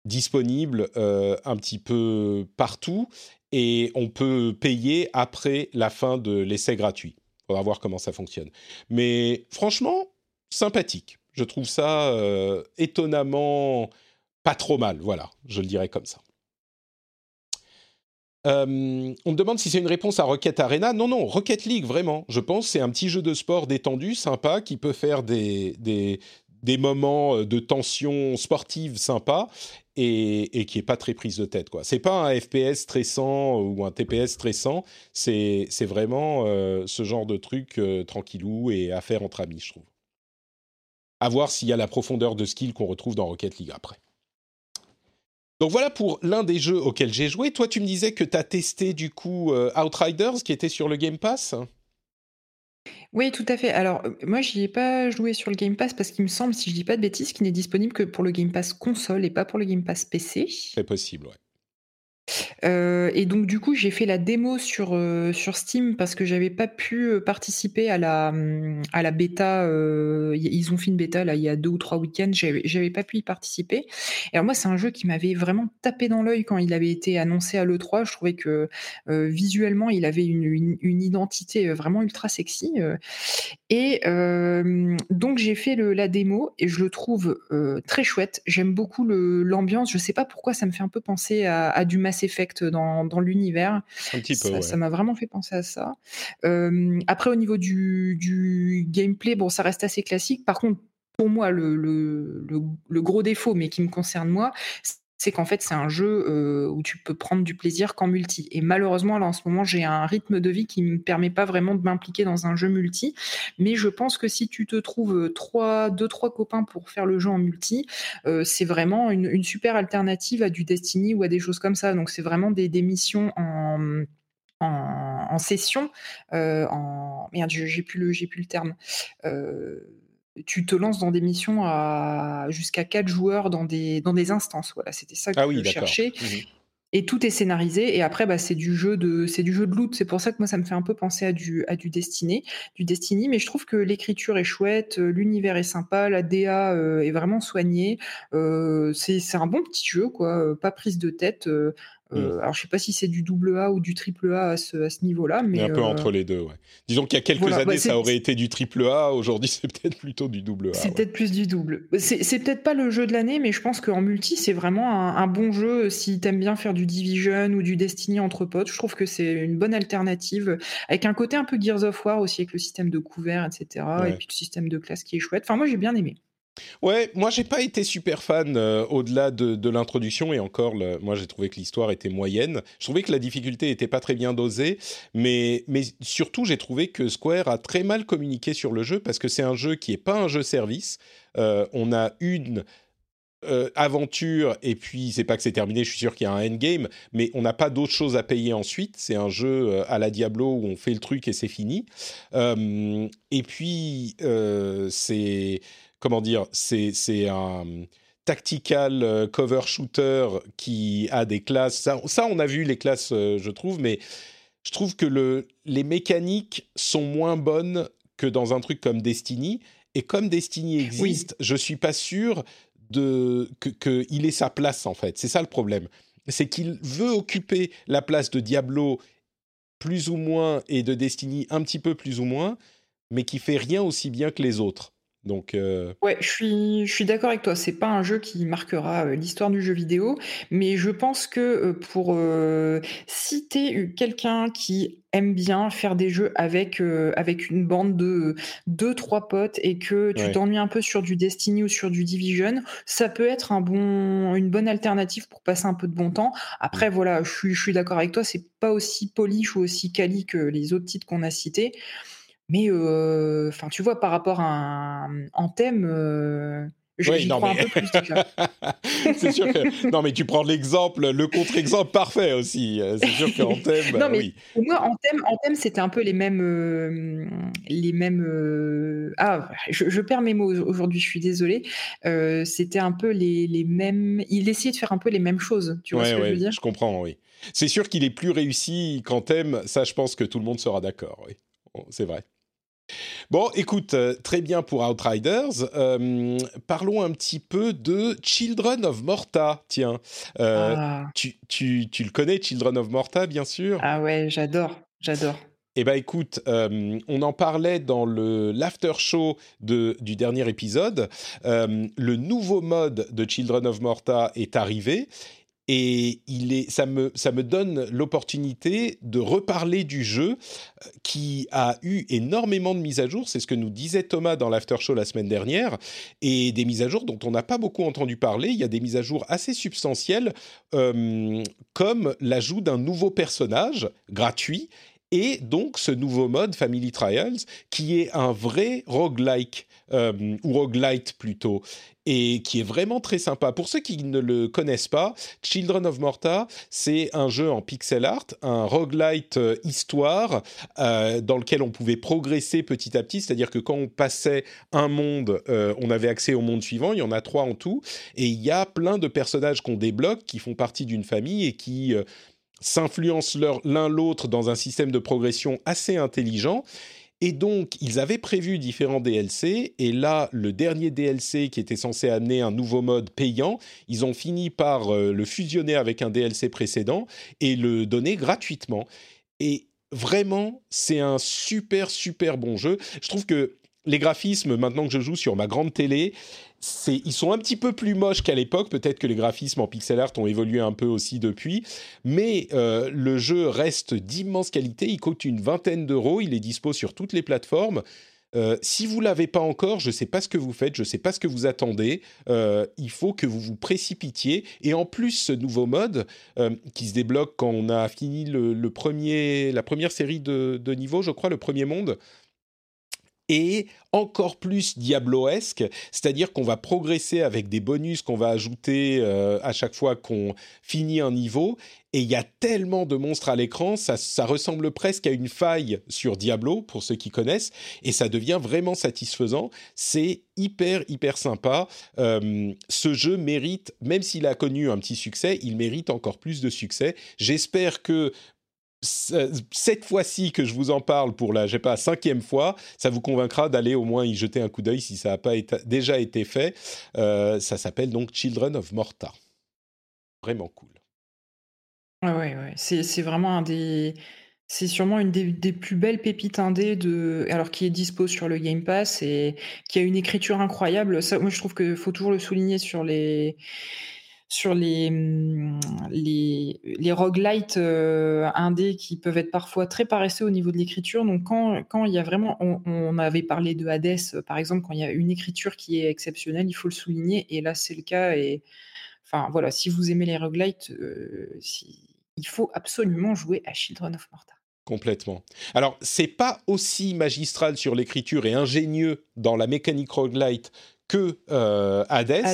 Disponible un petit peu partout et on peut payer après la fin de l'essai gratuit. On va voir comment ça fonctionne. Mais franchement, sympathique. Je trouve ça euh, étonnamment pas trop mal. Voilà, je le dirais comme ça. Euh, on me demande si c'est une réponse à Rocket Arena. Non, non, Rocket League, vraiment. Je pense c'est un petit jeu de sport détendu, sympa, qui peut faire des, des, des moments euh, de tension sportive sympa et, qui est pas très prise de tête quoi. C'est pas un FPS stressant ou un TPS stressant, c'est c'est vraiment euh, ce genre de truc euh, tranquillou et à faire entre amis, je trouve. À voir s'il y a la profondeur de skill qu'on retrouve dans Rocket League après. Donc voilà pour l'un des jeux auxquels j'ai joué. Toi, tu me disais que tu as testé du coup Outriders qui était sur le Game Pass? Oui, tout à fait. Alors, moi, j'y ai pas joué sur le Game Pass parce qu'il me semble, si je dis pas de bêtises, qu'il n'est disponible que pour le Game Pass console et pas pour le Game Pass PC. C'est possible, ouais. Et donc du coup, j'ai fait la démo sur, Steam parce que j'avais pas pu, participer à la, mmh, à la bêta, ils ont fait une bêta là, il y a deux ou trois week-ends, j'avais pas pu y participer. Et alors moi, c'est un jeu qui m'avait vraiment tapé dans l'œil quand il avait été annoncé à l'E3. Je trouvais que, visuellement, il avait une une identité, vraiment ultra sexy, et donc j'ai fait la démo et je le trouve, très chouette. J'aime beaucoup l'ambiance, je sais pas pourquoi ça me fait un peu penser à à du Mass Effect dans, dans l'univers. Ça m'a vraiment fait penser à ça. après, au niveau du, du, gameplay, bon, ça reste assez classique. Par contre, pour moi, le, le, le gros défaut, mais qui me concerne moi, c'est qu'en fait, c'est un jeu euh, où tu peux prendre du plaisir qu'en multi. Et malheureusement, là, en ce moment, j'ai un rythme de vie qui ne me permet pas vraiment de m'impliquer dans un jeu multi. Mais je pense que si tu te trouves euh, trois, deux, trois copains pour faire le jeu en multi, euh, c'est vraiment une, super alternative à du Destiny ou à des choses comme ça. Donc, c'est vraiment des, missions en session, merde, j'ai plus le j'ai plus le terme tu te lances dans des missions à jusqu'à 4 joueurs dans des, dans des instances. Voilà, c'était ça que ah je cherchais. Mmh Et tout est scénarisé et après bah, c'est du jeu de c'est du jeu de loot. C'est pour ça que moi ça me fait un peu penser à du à du Destiny, du Destiny mais je trouve que l'écriture est chouette, euh, l'univers est sympa, la DA, euh, est vraiment soignée. Euh, c'est c'est un bon petit jeu quoi, pas prise de tête. Euh, alors, je sais pas si c'est du double A ou du triple A à ce, à ce niveau-là, mais un peu entre euh, les deux. Ouais. Disons qu'il y a quelques années, ça aurait été du triple A. Aujourd'hui, [laughs] c'est peut-être plutôt du double A. C'est peut-être plus du double. C'est peut-être pas le jeu de l'année, mais je pense qu'en multi, c'est vraiment un, bon jeu si t'aimes bien faire du Division ou du Destiny entre potes. Je trouve que c'est une bonne alternative avec un côté un peu Gears of War aussi avec le système de couvert, etc. Et puis le système de classe qui est chouette. Enfin, moi, j'ai bien aimé. Ouais, moi j'ai pas été super fan euh, au-delà de, l'introduction et encore, moi j'ai trouvé que l'histoire était moyenne. Je trouvais que la difficulté était pas très bien dosée, mais, mais surtout j'ai trouvé que Square a très mal communiqué sur le jeu parce que c'est un jeu qui est pas un jeu service. Euh, on a une euh, aventure et puis c'est pas que c'est terminé, je suis sûr qu'il y a un endgame, mais on n'a pas d'autre chose à payer ensuite. C'est un jeu à la Diablo où on fait le truc et c'est fini. et puis c'est comment dire, c'est un tactical euh, cover shooter qui a des classes. Ça, on a vu les classes, euh, je trouve, mais je trouve que le, les mécaniques sont moins bonnes que dans un truc comme Destiny. Et comme Destiny existe, je suis pas sûr de qu'il ait sa place en fait. C'est ça le problème. C'est qu'il veut occuper la place de Diablo plus ou moins et de Destiny un petit peu plus ou moins, mais qui fait rien aussi bien que les autres. Donc, euh, Ouais, je suis, je suis d'accord avec toi. C'est pas un jeu qui marquera euh, l'histoire du jeu vidéo, mais je pense que euh, pour citer quelqu'un qui aime bien faire des jeux avec, avec une bande de deux, trois potes et que tu t'ennuies un peu sur du Destiny ou sur du Division, ça peut être un bon, une bonne alternative pour passer un peu de bon temps. Après, voilà, je suis, je suis d'accord avec toi, c'est pas aussi polish ou aussi quali que les autres titres qu'on a cités. Mais enfin, tu vois, par rapport à un Anthem, euh, un peu plus [laughs] c'est sûr que non, mais tu prends l'exemple, le contre-exemple parfait aussi. Euh, c'est sûr qu'Anthem, [laughs] non, mais oui. Pour moi, Anthem, Anthem c'était un peu les mêmes, les mêmes. ah, je, perds mes mots aujourd'hui. Je suis désolée. c'était un peu les, les, mêmes. Il essayait de faire un peu les mêmes choses. Tu vois ce que je veux dire? Je comprends, oui. C'est sûr qu'il est plus réussi qu'Anthem. Ça, je pense que tout le monde sera d'accord. Oui, c'est vrai. Bon, écoute, euh, très bien pour Outriders. Euh, parlons un petit peu de Children of Morta. Tiens, euh, ah. tu, tu, tu, le connais, Children of Morta, bien sûr? Ah ouais, j'adore, j'adore. Eh bien, écoute, on en parlait dans le l'after show de, du dernier épisode. le nouveau mode de Children of Morta est arrivé et il est, ça, me, ça me donne l'opportunité de reparler du jeu euh, qui a eu énormément de mises à jour. C'est ce que nous disait Thomas dans l'after show la semaine dernière. Et des mises à jour dont on n'a pas beaucoup entendu parler. Il y a des mises à jour assez substantielles, euh, comme l'ajout d'un nouveau personnage gratuit et donc ce nouveau mode Family Trials qui est un vrai roguelike euh, ou roguelite plutôt et qui est vraiment très sympa. Pour ceux qui ne le connaissent pas, Children of Morta, c'est un jeu en pixel art, un roguelite euh, histoire euh, dans lequel on pouvait progresser petit à petit, c'est-à-dire que quand on passait un monde, on avait accès au monde suivant, il y en a trois en tout, et il y a plein de personnages qu'on débloque qui font partie d'une famille et qui s'influencent l'un l'autre dans un système de progression assez intelligent. Et donc, ils avaient prévu différents DLC, et là, le dernier DLC qui était censé amener un nouveau mode payant, ils ont fini par euh, le fusionner avec un DLC précédent et le donner gratuitement. Et vraiment, c'est un super, super bon jeu. Je trouve que les graphismes, maintenant que je joue sur ma grande télé, ils sont un petit peu plus moches qu'à l'époque. Peut-être que les graphismes en pixel art ont évolué un peu aussi depuis, mais euh, le jeu reste d'immense qualité. Il coûte une vingtaine d'euros. Il est dispo sur toutes les plateformes. Euh, si vous l'avez pas encore, je ne sais pas ce que vous faites, je ne sais pas ce que vous attendez. Euh, il faut que vous vous précipitiez. Et en plus, ce nouveau mode qui se débloque quand on a fini le, premier, la première série de, de niveaux, je crois, le premier monde, et encore plus Diablo-esque, c'est-à-dire qu'on va progresser avec des bonus qu'on va ajouter euh, à chaque fois qu'on finit un niveau, et il y a tellement de monstres à l'écran, ça, ressemble presque à une faille sur Diablo, pour ceux qui connaissent, et ça devient vraiment satisfaisant. C'est hyper, hyper sympa. Euh, ce jeu mérite, même s'il a connu un petit succès, il mérite encore plus de succès. J'espère que cette fois-ci que je vous en parle pour la, je sais pas, cinquième fois, ça vous convaincra d'aller au moins y jeter un coup d'œil si ça n'a pas déjà été fait. Euh, ça s'appelle donc Children of Morta. Vraiment cool. Ouais, ouais, ouais. C'est vraiment un des. C'est sûrement une des, plus belles pépites indées de, alors qui est dispo sur le Game Pass et qui a une écriture incroyable. Moi, je trouve qu'il faut toujours le souligner sur les, sur les, mmh, les, les roguelites euh, indés qui peuvent être parfois très paresseux au niveau de l'écriture. Donc, quand, quand il y a vraiment, on, avait parlé de Hades, par exemple, quand il y a une écriture qui est exceptionnelle, il faut le souligner. Et là, c'est le cas. Et enfin, voilà, si vous aimez les roguelites, euh, il faut absolument jouer à Children of Morta. Complètement. Alors, c'est pas aussi magistral sur l'écriture et ingénieux dans la mécanique roguelite que euh, Hades,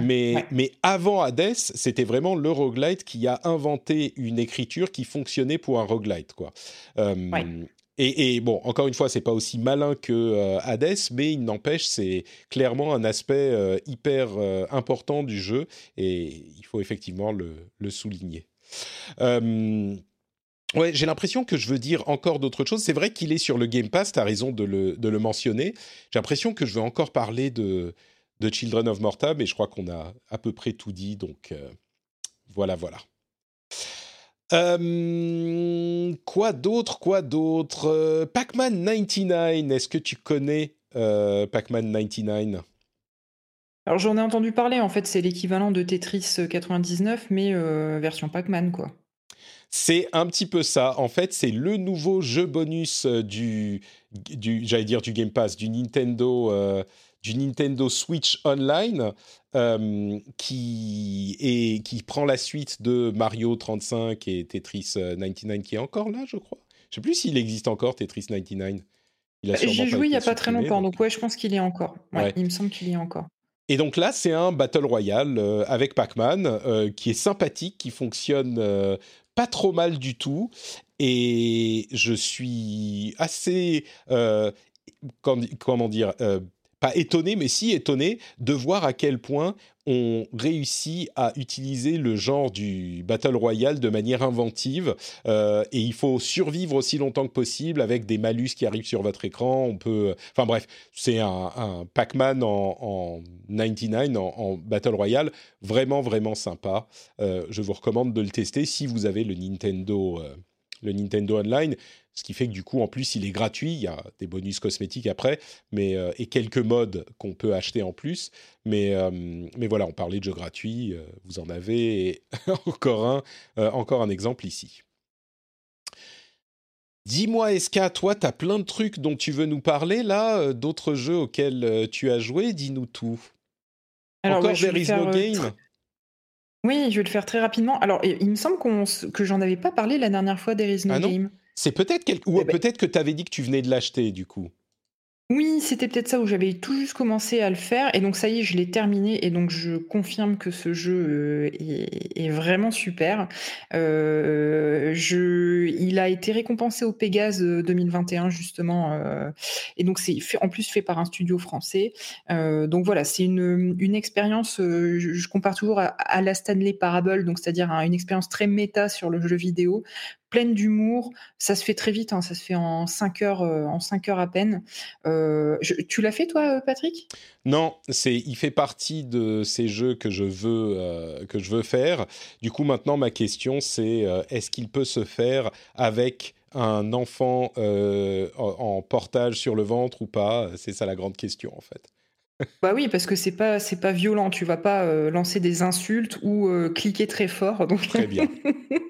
mais, mais avant Hades, c'était vraiment le roguelite qui a inventé une écriture qui fonctionnait pour un roguelite. Quoi. Euh, et, bon, encore une fois, c'est pas aussi malin que euh, Hades, mais il n'empêche, c'est clairement un aspect hyper important du jeu, et il faut effectivement le, le souligner. Ouais, j'ai l'impression que je veux dire encore d'autres choses. C'est vrai qu'il est sur le Game Pass, tu as raison de le, de le mentionner. J'ai l'impression que je veux encore parler de, de Children of Morta, mais je crois qu'on a à peu près tout dit, donc euh, voilà, voilà. Euh, quoi d'autre Quoi d'autre? Euh, Pac-Man 99, est-ce que tu connais Pac-Man 99 alors j'en ai entendu parler, en fait c'est l'équivalent de Tetris 99, mais version Pac-Man quoi. C'est un petit peu ça. En fait, c'est le nouveau jeu bonus euh, du, du j'allais dire du Game Pass, du Nintendo, euh, du Nintendo Switch Online, euh, qui est qui prend la suite de Mario 35 et Tetris 99, qui est encore là, je crois. Je sais plus s'il existe encore Tetris 99. J'ai joué il n'y a pas très longtemps, donc ouais, je pense qu'il y est encore. Il me semble qu'il y est encore. Et donc là, c'est un Battle Royale avec Pac-Man qui est sympathique, qui fonctionne trop mal du tout. Et je suis assez, euh, comment dire, euh, pas étonné, mais si étonné de voir à quel point on réussit à utiliser le genre du Battle Royale de manière inventive. Euh, et il faut survivre aussi longtemps que possible avec des malus qui arrivent sur votre écran. On peut, enfin bref, c'est un, Pac-Man en, 99, en, Battle Royale, vraiment vraiment sympa. Euh, je vous recommande de le tester si vous avez le Nintendo. Euh, le Nintendo Online, ce qui fait que du coup, en plus, il est gratuit. Il y a des bonus cosmétiques après, mais euh, et quelques modes qu'on peut acheter en plus. Mais euh, mais voilà, on parlait de jeux gratuits. Euh, vous en avez [laughs] encore un, encore un exemple ici. Dis-moi, SK, toi, tu as plein de trucs dont tu veux nous parler là, d'autres jeux auxquels tu as joué? Dis-nous tout. Alors, Encore There Is No Game? [laughs] oui, je vais le faire très rapidement. Alors, il me semble que j'en avais pas parlé la dernière fois Is No ah Game. C'est peut-être ou eh ben peut-être que tu avais dit que tu venais de l'acheter du coup. Oui, c'était peut-être ça où j'avais tout juste commencé à le faire et donc ça y est, je l'ai terminé et donc je confirme que ce jeu euh, est, vraiment super. Euh, il a été récompensé au Pégase 2021 euh, justement et donc c'est en plus fait par un studio français. donc voilà, c'est une, une expérience. Je, compare toujours à, la Stanley Parable, donc c'est-à-dire une expérience très méta sur le jeu vidéo pleine d'humour. Ça se fait très vite, hein, ça se fait en 5 heures, euh, en 5 heures à peine. Euh, tu l'as fait toi, euh, Patrick? Non, c'est, il fait partie de ces jeux que je veux, que je veux faire. Du coup, maintenant, ma question, c'est est-ce qu'il peut se faire avec un enfant en portage sur le ventre ou pas? C'est ça la grande question, en fait. Bah oui, parce que c'est pas c'est pas violent. Tu vas pas lancer des insultes ou cliquer très fort. Donc... Très bien. [laughs]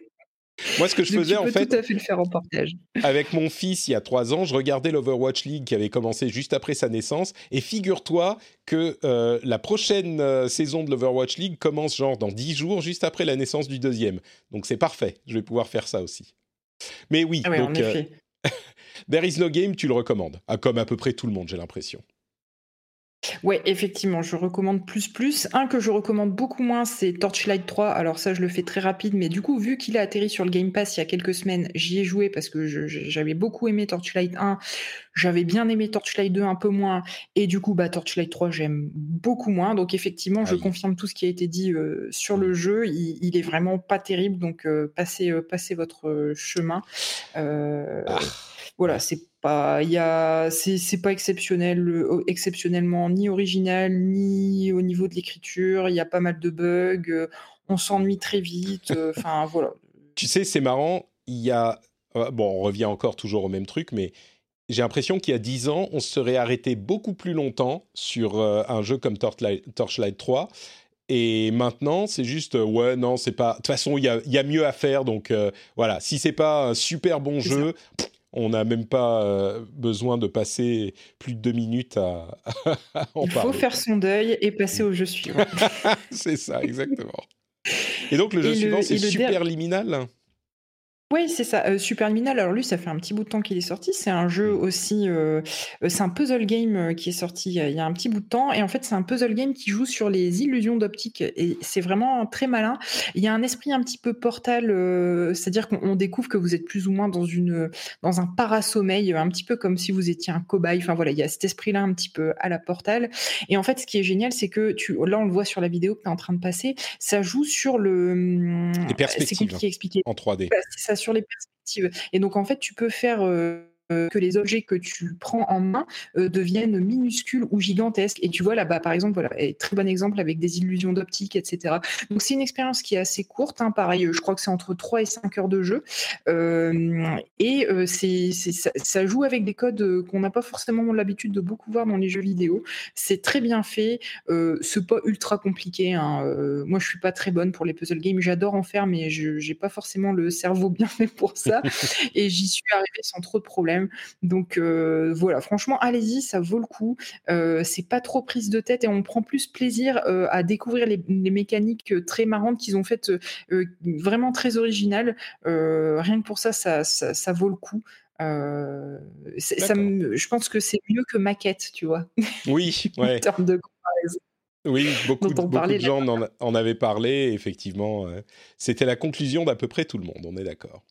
Moi, ce que je faisais en fait, tout à fait le faire en portage. Avec mon fils, il y a trois ans, je regardais l'Overwatch League qui avait commencé juste après sa naissance. Et figure-toi que euh, la prochaine euh, saison de l'Overwatch League commence genre dans dix jours, juste après la naissance du deuxième. Donc c'est parfait. Je vais pouvoir faire ça aussi. Mais oui, ah donc, euh, [laughs] There is no game, tu le recommandes, ah, comme à peu près tout le monde, j'ai l'impression. Ouais, effectivement, je recommande plus plus. Un que je recommande beaucoup moins, c'est Torchlight 3. Alors ça, je le fais très rapide, mais du coup, vu qu'il a atterri sur le Game Pass il y a quelques semaines, j'y ai joué parce que j'avais beaucoup aimé Torchlight 1. J'avais bien aimé Torchlight 2 un peu moins. Et du coup, bah, Torchlight 3, j'aime beaucoup moins. Donc effectivement, je confirme tout ce qui a été dit euh, sur le jeu. Il, est vraiment pas terrible. Donc euh, passez, euh, passez votre chemin. Ah. Voilà, c'est pas, il y a, c'est pas exceptionnel, euh, exceptionnellement ni original ni au niveau de l'écriture. Il y a pas mal de bugs. Euh, on s'ennuie très vite. Euh, enfin [laughs] voilà. Tu sais, c'est marrant. Il y a, bon, on revient encore toujours au même truc, mais j'ai l'impression qu'il y a 10 ans, on se serait arrêté beaucoup plus longtemps sur un jeu comme Torchlight, 3. Et maintenant, c'est juste, ouais, non, c'est pas. De toute façon, il y a, y a, mieux à faire. Donc voilà, si c'est pas un super bon jeu, on n'a même pas euh, besoin de passer plus de deux minutes à, en Il faut faire son deuil et passer au jeu suivant. [laughs] c'est ça, exactement. Et donc le jeu suivant, c'est Super Liminal oui, c'est ça. Euh, alors lui, ça fait un petit bout de temps qu'il est sorti. C'est un jeu mmh. aussi, euh, euh, c'est un puzzle game qui est sorti il y a un petit bout de temps. Et en fait, c'est un puzzle game qui joue sur les illusions d'optique. Et c'est vraiment très malin. Il y a un esprit un petit peu portal, c'est-à-dire qu'on découvre que vous êtes plus ou moins dans une, dans un parasommeil, un petit peu comme si vous étiez un cobaye. Enfin voilà, il y a cet esprit-là un petit peu à la portal. Et en fait, ce qui est génial, c'est que tu, là, on le voit sur la vidéo que tu es en train de passer, ça joue sur le. Les perspectives. C'est compliqué à expliquer. En 3D. ça sur les perspectives. Et donc, en fait, tu peux faire euh, que les objets que tu prends en main euh, deviennent minuscules ou gigantesques. Et tu vois là-bas, par exemple, voilà, très bon exemple avec des illusions d'optique, etc. Donc c'est une expérience qui est assez courte. Hein, pareil, je crois que c'est entre 3 et 5 heures de jeu. Euh, et c'est, ça, ça, joue avec des codes qu'on n'a pas forcément l'habitude de beaucoup voir dans les jeux vidéo. C'est très bien fait. c'est pas ultra compliqué. Hein. moi, je suis pas très bonne pour les puzzle games. J'adore en faire, mais je n'ai pas forcément le cerveau [laughs] bien fait pour ça. [laughs] et j'y suis arrivée sans trop de problèmes. Donc euh, voilà, franchement, allez-y, ça vaut le coup. Euh, c'est pas trop prise de tête et on prend plus plaisir euh, à découvrir les, mécaniques très marrantes qu'ils ont faites, vraiment très originales. rien que pour ça, ça, ça, vaut le coup. Ça je pense que c'est mieux que maquette, tu vois. [laughs] Oui, ouais. en termes de comparaison. Oui, beaucoup, de gens en, en, avaient parlé. Effectivement, c'était la conclusion d'à peu près tout le monde. On est d'accord.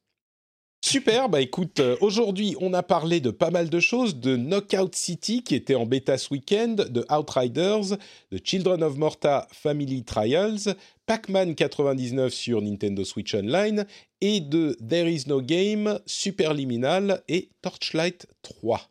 Super, bah écoute, euh, aujourd'hui on a parlé de pas mal de choses, de Knockout City qui était en bêta ce week-end, de Outriders, de Children of Morta Family Trials, Pac-Man 99 sur Nintendo Switch Online et de There Is No Game, Superliminal et Torchlight 3.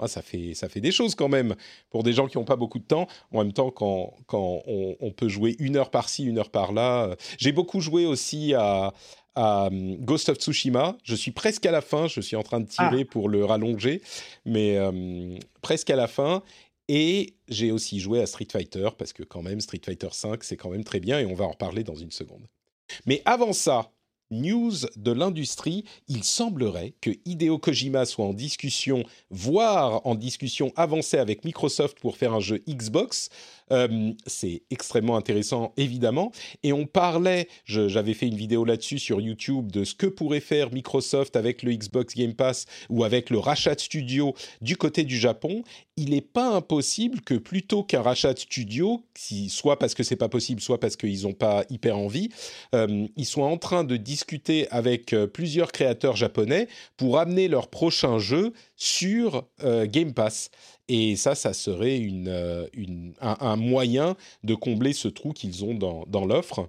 Ah, ça, fait, ça fait des choses quand même pour des gens qui n'ont pas beaucoup de temps. En même temps, quand, quand on, peut jouer une heure par-ci, une heure par-là. Euh, j'ai beaucoup joué aussi à, à euh, Ghost of Tsushima. Je suis presque à la fin, je suis en train de tirer ah. pour le rallonger, mais euh, presque à la fin. Et j'ai aussi joué à Street Fighter, parce que quand même, Street Fighter 5, c'est quand même très bien, et on va en reparler dans une seconde. Mais avant ça, news de l'industrie, il semblerait que Hideo Kojima soit en discussion, voire en discussion avancée avec Microsoft pour faire un jeu Xbox. Euh, c'est extrêmement intéressant, évidemment. Et on parlait, j'avais fait une vidéo là-dessus sur YouTube, de ce que pourrait faire Microsoft avec le Xbox Game Pass ou avec le rachat de studio du côté du Japon. Il n'est pas impossible que plutôt qu'un rachat de studio, soit parce que c'est pas possible, soit parce qu'ils n'ont pas hyper envie, euh, ils soient en train de discuter avec euh, plusieurs créateurs japonais pour amener leur prochain jeu sur Game Pass. Et ça, ça serait une, euh, un, moyen de combler ce trou qu'ils ont dans, dans l'offre.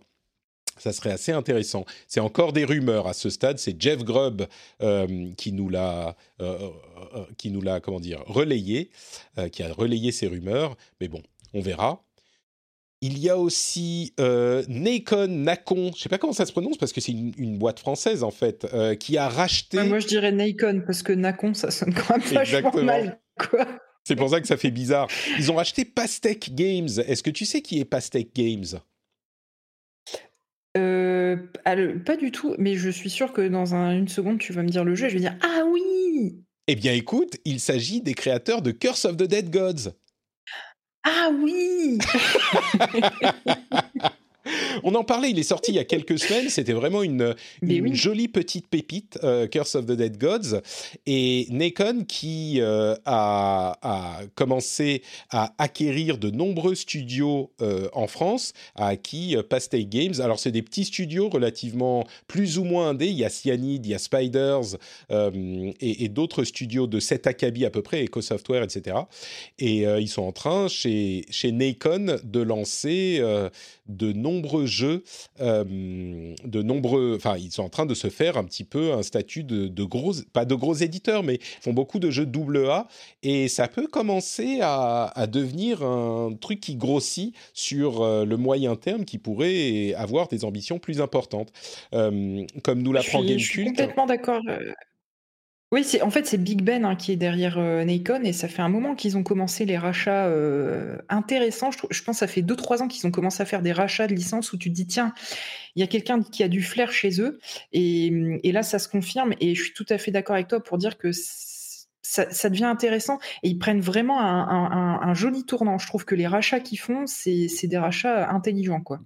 Ça serait assez intéressant. C'est encore des rumeurs à ce stade. C'est Jeff Grubb euh, qui nous l'a, euh, qui nous l'a, comment dire, relayé, qui a relayé ces rumeurs. Mais bon, on verra. Il y a aussi Nacon, Nacon, je sais pas comment ça se prononce parce que c'est une, boîte française en fait, qui a racheté. moi je dirais Nacon parce que Nacon ça sonne quand même vachement mal. Quoi. C'est pour ça que ça fait bizarre. Ils ont racheté Pastec Games. Est-ce que tu sais qui est Pastec Games? Euh, Pas du tout, mais je suis sûr que dans une seconde, tu vas me dire le jeu et je vais dire Ah oui Eh bien, écoute, il s'agit des créateurs de Curse of the Dead Gods. Ah oui [laughs] On en parlait, il est sorti il y a quelques semaines. C'était vraiment une, jolie petite pépite, euh, Curse of the Dead Gods. Et Nacon qui euh, a, commencé à acquérir de nombreux studios euh, en France, a acquis Pastay Games. Alors, c'est des petits studios relativement plus ou moins indés. Il y a Cyanide, il y a Spiders et, d'autres studios de 7 acabit à peu près, Eco Software, etc. Et ils sont en train, chez, chez Nacon, de lancer de nombreux jeux, euh, de nombreux, enfin ils sont en train de se faire un petit peu un statut de, gros, pas de gros éditeurs, mais font beaucoup de jeux double A et ça peut commencer à, devenir un truc qui grossit sur euh, le moyen terme, qui pourrait avoir des ambitions plus importantes, euh, comme nous l'apprend Gamecult. Je suis complètement d'accord. Oui, en fait, c'est Big Ben, hein, qui est derrière, euh, Nacon et ça fait un moment qu'ils ont commencé les rachats, euh, intéressants. Je pense que ça fait 2-3 ans qu'ils ont commencé à faire des rachats de licences où tu te dis: «Tiens, il y a quelqu'un qui a du flair chez eux» et et là, ça se confirme et je suis tout à fait d'accord avec toi pour dire que ça devient intéressant et ils prennent vraiment un joli tournant. Je trouve que les rachats qu'ils font, c'est des rachats intelligents, quoi.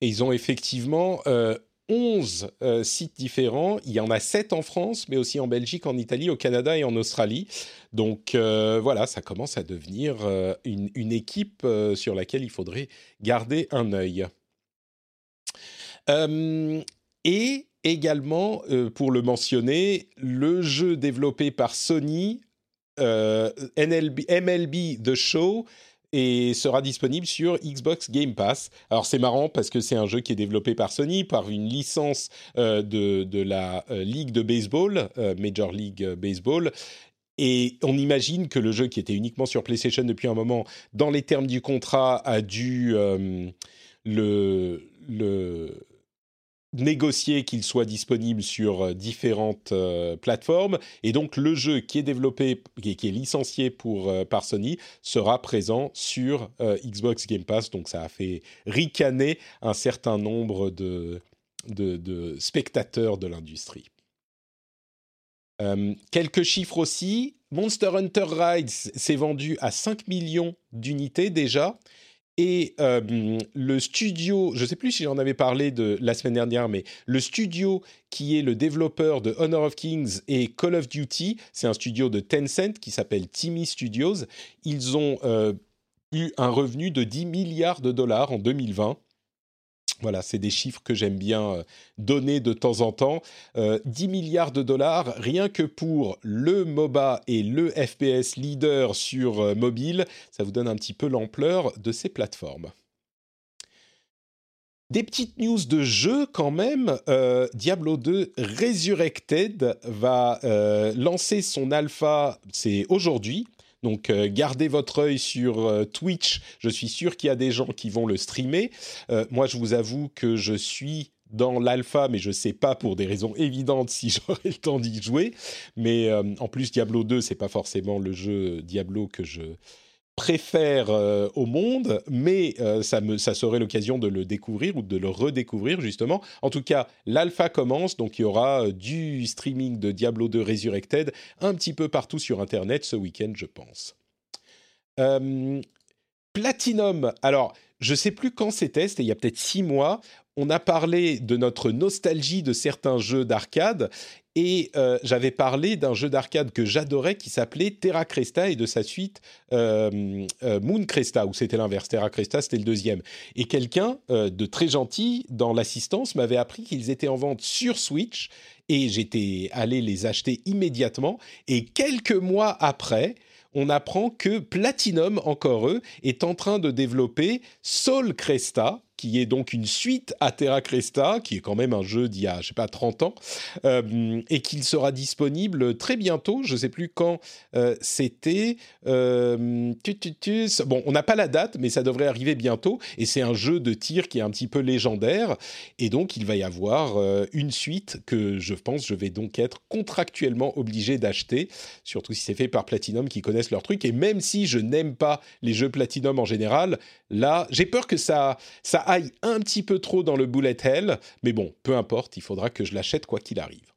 Et ils ont effectivement, euh, 11 euh, sites différents. Il y en a 7 en France, mais aussi en Belgique, en Italie, au Canada et en Australie. Donc euh, voilà, ça commence à devenir euh, une, équipe sur laquelle il faudrait garder un œil. et également, pour le mentionner, le jeu développé par Sony, MLB The Show, et sera disponible sur Xbox Game Pass. Alors c'est marrant parce que c'est un jeu qui est développé par Sony, par une licence euh, de, de, la euh, Ligue de baseball, euh, Major League Baseball. Et on imagine que le jeu qui était uniquement sur PlayStation depuis un moment, dans les termes du contrat, a dû le, le négocier qu'il soit disponible sur euh, différentes euh, plateformes et donc le jeu qui est développé qui est, licencié pour euh, par Sony sera présent sur Xbox Game Pass donc ça a fait ricaner un certain nombre de, de, spectateurs de l'industrie. quelques chiffres aussi. Monster Hunter Rise s'est vendu à 5 millions d'unités déjà. Et le studio, je ne sais plus si j'en avais parlé de la semaine dernière, mais le studio qui est le développeur de Honor of Kings et Call of Duty, c'est un studio de Tencent qui s'appelle Timmy Studios. Ils ont eu un revenu de 10 milliards de dollars en 2020. Voilà, c'est des chiffres que j'aime bien euh, donner de temps en temps. 10 euh, milliards de dollars rien que pour le MOBA et le FPS leader sur euh, mobile. Ça vous donne un petit peu l'ampleur de ces plateformes. Des petites news de jeu quand même. Diablo 2 Resurrected va lancer son alpha, c'est aujourd'hui. Donc euh, gardez votre œil sur euh, Twitch. Je suis sûr qu'il y a des gens qui vont le streamer. Euh, moi, je vous avoue que je suis dans l'alpha, mais je ne sais pas pour des raisons évidentes si [laughs] j'aurai le temps d'y jouer. Mais en plus, Diablo 2, c'est pas forcément le jeu Diablo que je préfère euh, au monde, mais euh, ça, serait l'occasion de le découvrir ou de le redécouvrir justement. En tout cas, l'alpha commence, donc il y aura euh, du streaming de Diablo 2 Resurrected un petit peu partout sur Internet ce week-end, je pense. Platinum, alors je sais plus quand c'était, c'était il y a peut-être six mois, on a parlé de notre nostalgie de certains jeux d'arcade et euh, j'avais parlé d'un jeu d'arcade que j'adorais qui s'appelait Terra Cresta et de sa suite euh, euh, Moon Cresta, ou c'était l'inverse. Terra Cresta, c'était le deuxième. Et quelqu'un de très gentil dans l'assistance m'avait appris qu'ils étaient en vente sur Switch et j'étais allé les acheter immédiatement. Et quelques mois après, on apprend que Platinum, encore eux, est en train de développer Soul Cresta, qui est donc une suite à Terra Cresta, qui est quand même un jeu d'il y a, je sais pas, 30 ans, euh, et qu'il sera disponible très bientôt. Je ne sais plus quand euh, c'était. Euh, bon, on n'a pas la date, mais ça devrait arriver bientôt. Et c'est un jeu de tir qui est un petit peu légendaire. Et donc, il va y avoir une suite que je pense je vais donc être contractuellement obligé d'acheter, surtout si c'est fait par Platinum qui connaissent leur truc. Et même si je n'aime pas les jeux Platinum en général, là, j'ai peur que ça, ça aille un petit peu trop dans le bullet hell, mais bon, peu importe, il faudra que je l'achète quoi qu'il arrive.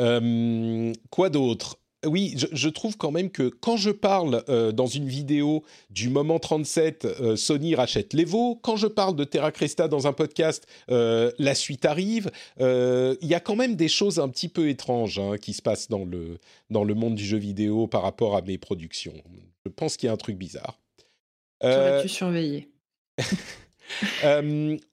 Euh, quoi d'autre? Oui, je, trouve quand même que quand je parle euh, dans une vidéo du moment 37, euh, Sony rachète l'Evo, quand je parle de Terra Cresta dans un podcast, euh, la suite arrive, il y a quand même des choses un petit peu étranges hein, qui se passent dans le, dans le monde du jeu vidéo par rapport à mes productions. Je pense qu'il y a un truc bizarre. Aurais-tu surveillé [laughs]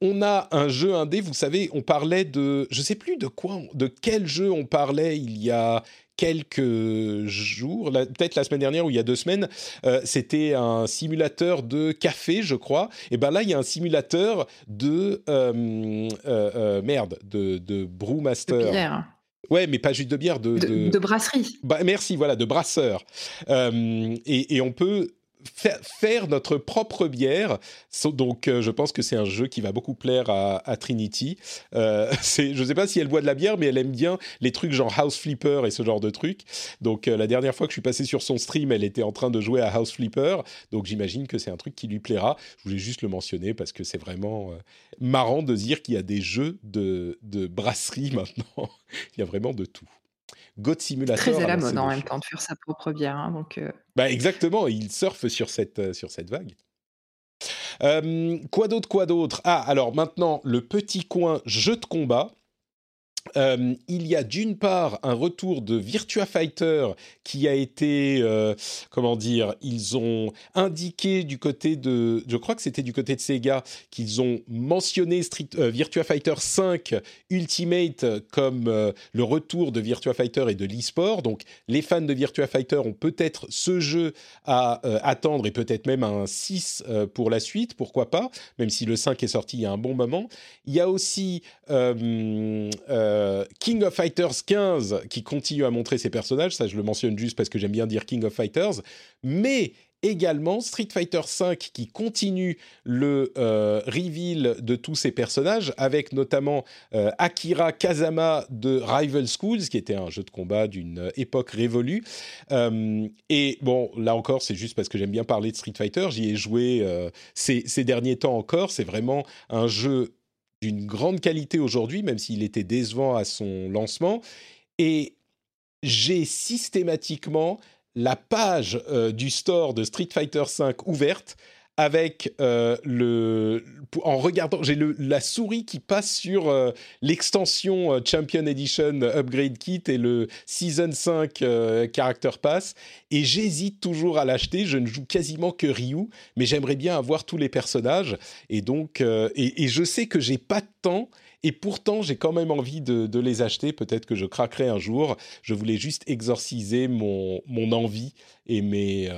on a un jeu indé, vous savez, on parlait de, je sais plus de quoi, de quel jeu on parlait il y a quelques jours, peut-être la semaine dernière ou il y a deux semaines, euh, c'était un simulateur de café, je crois. Et ben là, il y a un simulateur de euh, euh, merde, de, de brewmaster. De bière. Ouais, mais pas juste de bière, de de, de... brasserie. Bah, merci, voilà, de brasseur. Et, et, on peut faire notre propre bière. Donc, euh, je pense que c'est un jeu qui va beaucoup plaire à, Trinity. Euh, [laughs] je ne sais pas si elle boit de la bière, mais elle aime bien les trucs genre House Flipper et ce genre de trucs. Donc, euh, la dernière fois que je suis passé sur son stream, elle était en train de jouer à House Flipper. Donc, j'imagine que c'est un truc qui lui plaira. Je voulais juste le mentionner parce que c'est vraiment marrant de dire qu'il y a des jeux de, de brasserie [laughs] maintenant. Il y a vraiment de tout. God Simulator. Très à la mode en même temps de faire sa propre bière. Hein, donc, euh. bah exactement, il surfe sur cette, euh, sur cette vague. Euh, quoi d'autre, quoi d'autre? Ah, alors maintenant, le petit coin jeu de combat. Euh, il y a d'une part un retour de Virtua Fighter qui a été, euh, comment dire, ils ont indiqué du côté de, je crois que c'était du côté de Sega, qu'ils ont mentionné euh, Virtua Fighter 5 Ultimate comme le retour de Virtua Fighter et de l'e-sport. Donc les fans de Virtua Fighter ont peut-être ce jeu à attendre et peut-être même un 6 pour la suite, pourquoi pas, même si le 5 est sorti il y a un bon moment. Il y a aussi euh, King of Fighters 15 qui continue à montrer ses personnages, ça je le mentionne juste parce que j'aime bien dire King of Fighters, mais également Street Fighter V qui continue le euh, reveal de tous ses personnages avec notamment euh, Akira Kazama de Rival Schools qui était un jeu de combat d'une époque révolue. Et bon là encore c'est juste parce que j'aime bien parler de Street Fighter j'y ai joué ces, ces, derniers temps encore c'est vraiment un jeu d'une grande qualité aujourd'hui, même s'il était décevant à son lancement. Et j'ai systématiquement la page euh, du store de Street Fighter V ouverte avec euh, le en regardant j'ai la souris qui passe sur euh, l'extension euh, Champion Edition Upgrade Kit et le Season 5 Character Pass et j'hésite toujours à l'acheter je ne joue quasiment que Ryu mais j'aimerais bien avoir tous les personnages et donc et, je sais que j'ai pas de temps et pourtant, j'ai quand même envie de, les acheter. Peut-être que je craquerai un jour. Je voulais juste exorciser mon, mon envie et mes,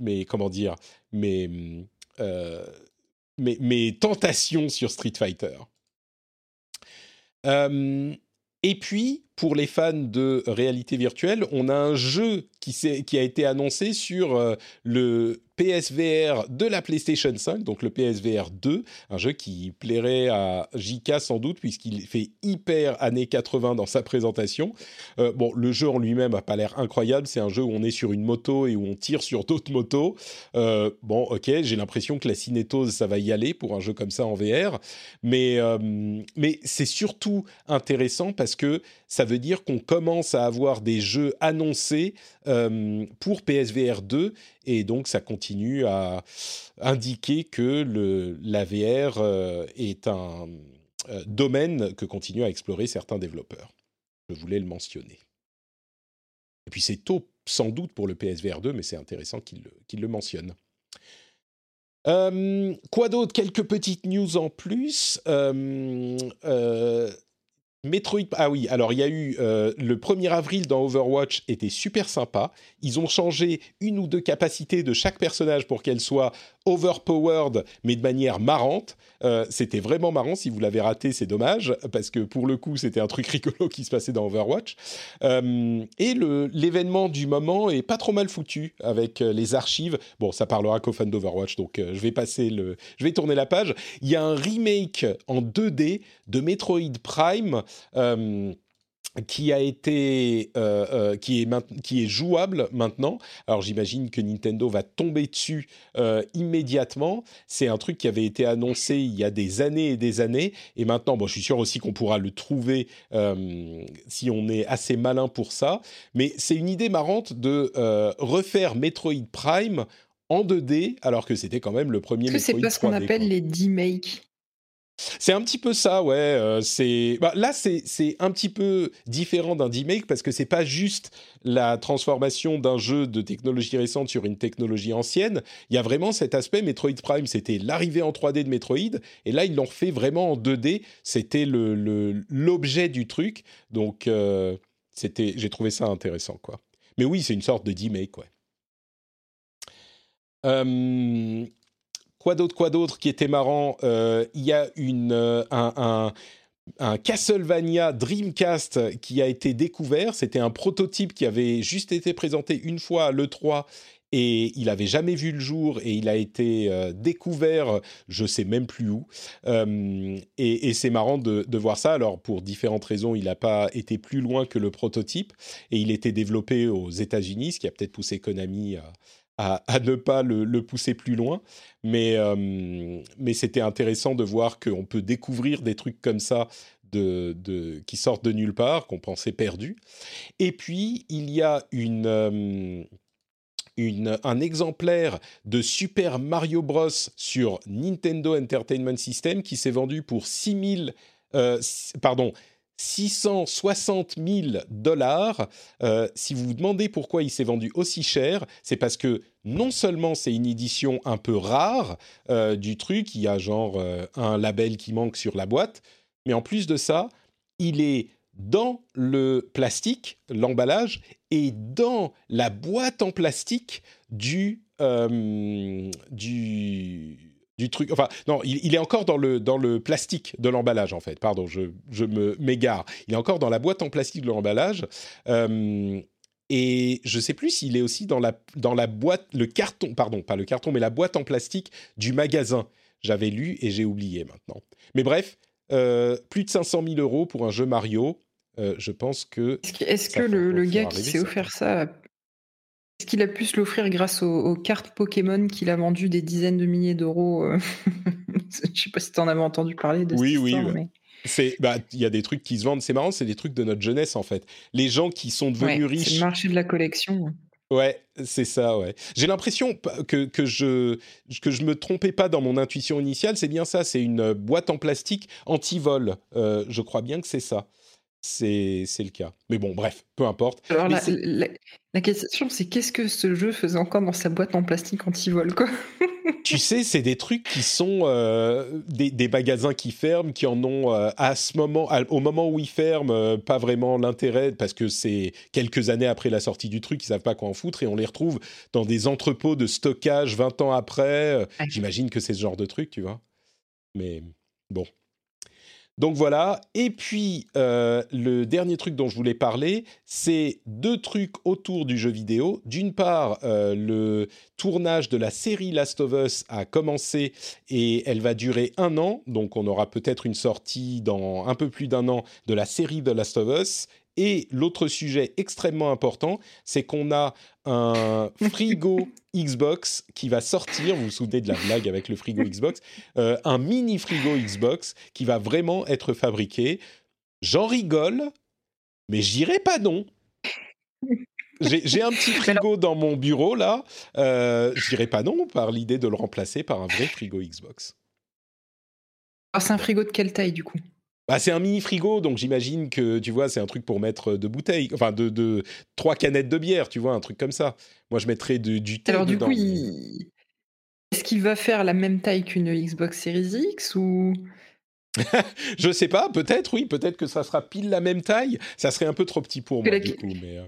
mes comment dire, mes, euh, mes, tentations sur Street Fighter. Euh, et puis, pour les fans de réalité virtuelle, on a un jeu qui, a été annoncé sur euh, le PSVR de la PlayStation 5, donc le PSVR 2, un jeu qui plairait à JK sans doute puisqu'il fait hyper années 80 dans sa présentation. Euh, bon, le jeu en lui-même n'a pas l'air incroyable, c'est un jeu où on est sur une moto et où on tire sur d'autres motos. Euh, bon, ok, j'ai l'impression que la cinétose, ça va y aller pour un jeu comme ça en VR, mais, euh, mais c'est surtout intéressant parce que ça veut dire qu'on commence à avoir des jeux annoncés pour PSVR 2 et donc ça continue à indiquer que le, la VR euh, est un euh, domaine que continuent à explorer certains développeurs. Je voulais le mentionner. Et puis c'est tôt sans doute pour le PSVR 2, mais c'est intéressant qu'il le, le, mentionne. Euh, quoi d'autre? Quelques petites news en plus. Metroid. Ah oui, alors il y a eu euh, le 1er avril dans Overwatch était super sympa. Ils ont changé une ou deux capacités de chaque personnage pour qu'elles soient overpowered, mais de manière marrante. Euh, c'était vraiment marrant. Si vous l'avez raté, c'est dommage, parce que pour le coup, c'était un truc [laughs] rigolo qui se passait dans Overwatch. Euh, et l'événement du moment est pas trop mal foutu avec les archives. Bon, ça parlera qu'aux fans d'Overwatch, donc je vais passer le, je vais tourner la page. Il y a un remake en 2D de Metroid Prime qui a été euh, euh, qui est qui est jouable maintenant. Alors j'imagine que Nintendo va tomber dessus euh, immédiatement. C'est un truc qui avait été annoncé il y a des années et des années et maintenant bon je suis sûr aussi qu'on pourra le trouver si on est assez malin pour ça. Mais c'est une idée marrante de refaire Metroid Prime en 2D alors que c'était quand même le premier. Que c'est pas ce qu'on appelle les D-Make c'est un petit peu ça, ouais. Euh, c'est bah, là, c'est un petit peu différent d'un remake parce que c'est pas juste la transformation d'un jeu de technologie récente sur une technologie ancienne. Il y a vraiment cet aspect. Metroid Prime, c'était l'arrivée en 3D de Metroid, et là, ils l'ont fait vraiment en 2D. C'était l'objet du truc. Donc, euh, j'ai trouvé ça intéressant, quoi. Mais oui, c'est une sorte de remake, ouais. Euh, Quoi d'autre, quoi d'autre qui était marrant euh, Il y a une, euh, un, Castlevania Dreamcast qui a été découvert. C'était un prototype qui avait juste été présenté une fois à l'E3 et il avait jamais vu le jour et il a été euh, découvert, je sais même plus où. et, et c'est marrant de, de, voir ça. Alors pour différentes raisons, il n'a pas été plus loin que le prototype et il était développé aux États-Unis, ce qui a peut-être poussé Konami à, à, ne pas le, pousser plus loin. Mais, euh, mais c'était intéressant de voir qu'on peut découvrir des trucs comme ça de, de, qui sortent de nulle part, qu'on pensait perdus. Et puis, il y a une, euh, une, un exemplaire de Super Mario Bros. sur Nintendo Entertainment System qui s'est vendu pour 6000... Euh, pardon, 660 000 dollars. Euh, si vous vous demandez pourquoi il s'est vendu aussi cher, c'est parce que non seulement c'est une édition un peu rare euh, du truc, il y a genre euh, un label qui manque sur la boîte, mais en plus de ça, il est dans le plastique, l'emballage, et dans la boîte en plastique du, du du truc. Enfin, non, il, est encore dans le, dans le plastique de l'emballage, en fait. Pardon, je, je me m'égare. Il est encore dans la boîte en plastique de l'emballage. Euh, et je sais plus s'il est aussi dans la, dans la boîte, le carton, pardon, pas le carton, mais la boîte en plastique du magasin. J'avais lu et j'ai oublié maintenant. Mais bref, euh, plus de 500 000 euros pour un jeu Mario. Euh, je pense que. Est-ce que, le, le gars qui s'est offert ça est-ce qu'il a pu se l'offrir grâce aux, cartes Pokémon qu'il a vendues des dizaines de milliers d'euros euh, [laughs] Je sais pas si tu en avais entendu parler de oui, cette oui, mais... C'est, bah, il y a des trucs qui se vendent. C'est marrant, c'est des trucs de notre jeunesse en fait. Les gens qui sont devenus riches. C'est le marché de la collection. Ouais, c'est ça, ouais. J'ai l'impression que, que, je, que je me trompais pas dans mon intuition initiale. C'est bien ça, c'est une boîte en plastique anti-vol. Euh, je crois bien que c'est ça c'est le cas. Mais bon, bref, peu importe. Alors la, question, c'est qu'est-ce que ce jeu faisait encore dans sa boîte en plastique anti-vol, quoi? [laughs] Tu sais, c'est des trucs qui sont euh, des, magasins qui ferment, qui en ont euh, à ce moment, au moment où ils ferment, euh, pas vraiment l'intérêt parce que c'est quelques années après la sortie du truc, ils savent pas quoi en foutre et on les retrouve dans des entrepôts de stockage 20 ans après. J'imagine que c'est ce genre de truc, tu vois. Mais bon. Donc voilà. Et puis, euh, le dernier truc dont je voulais parler, c'est deux trucs autour du jeu vidéo. D'une part, euh, le tournage de la série Last of Us a commencé et elle va durer un an. Donc on aura peut-être une sortie dans un peu plus d'un an de la série de Last of Us. Et l'autre sujet extrêmement important, c'est qu'on a un [laughs] frigo Xbox qui va sortir. Vous vous souvenez de la blague avec le frigo Xbox euh, Un mini frigo Xbox qui va vraiment être fabriqué. J'en rigole, mais j'irai pas non. J'ai un petit [laughs] frigo dans mon bureau là. Euh, j'irai pas non par l'idée de le remplacer par un vrai frigo Xbox. Alors c'est un frigo de quelle taille du coup? Bah, c'est un mini frigo, donc j'imagine que tu vois, c'est un truc pour mettre deux bouteilles, enfin de, de, trois canettes de bière, tu vois, un truc comme ça. Moi, je mettrais du thé. Alors du coup, est-ce qu'il va faire la même taille qu'une Xbox Series X ou? [laughs] Je sais pas, peut-être, oui, peut-être que ça sera pile la même taille. Ça serait un peu trop petit pour moi, du coup, mais.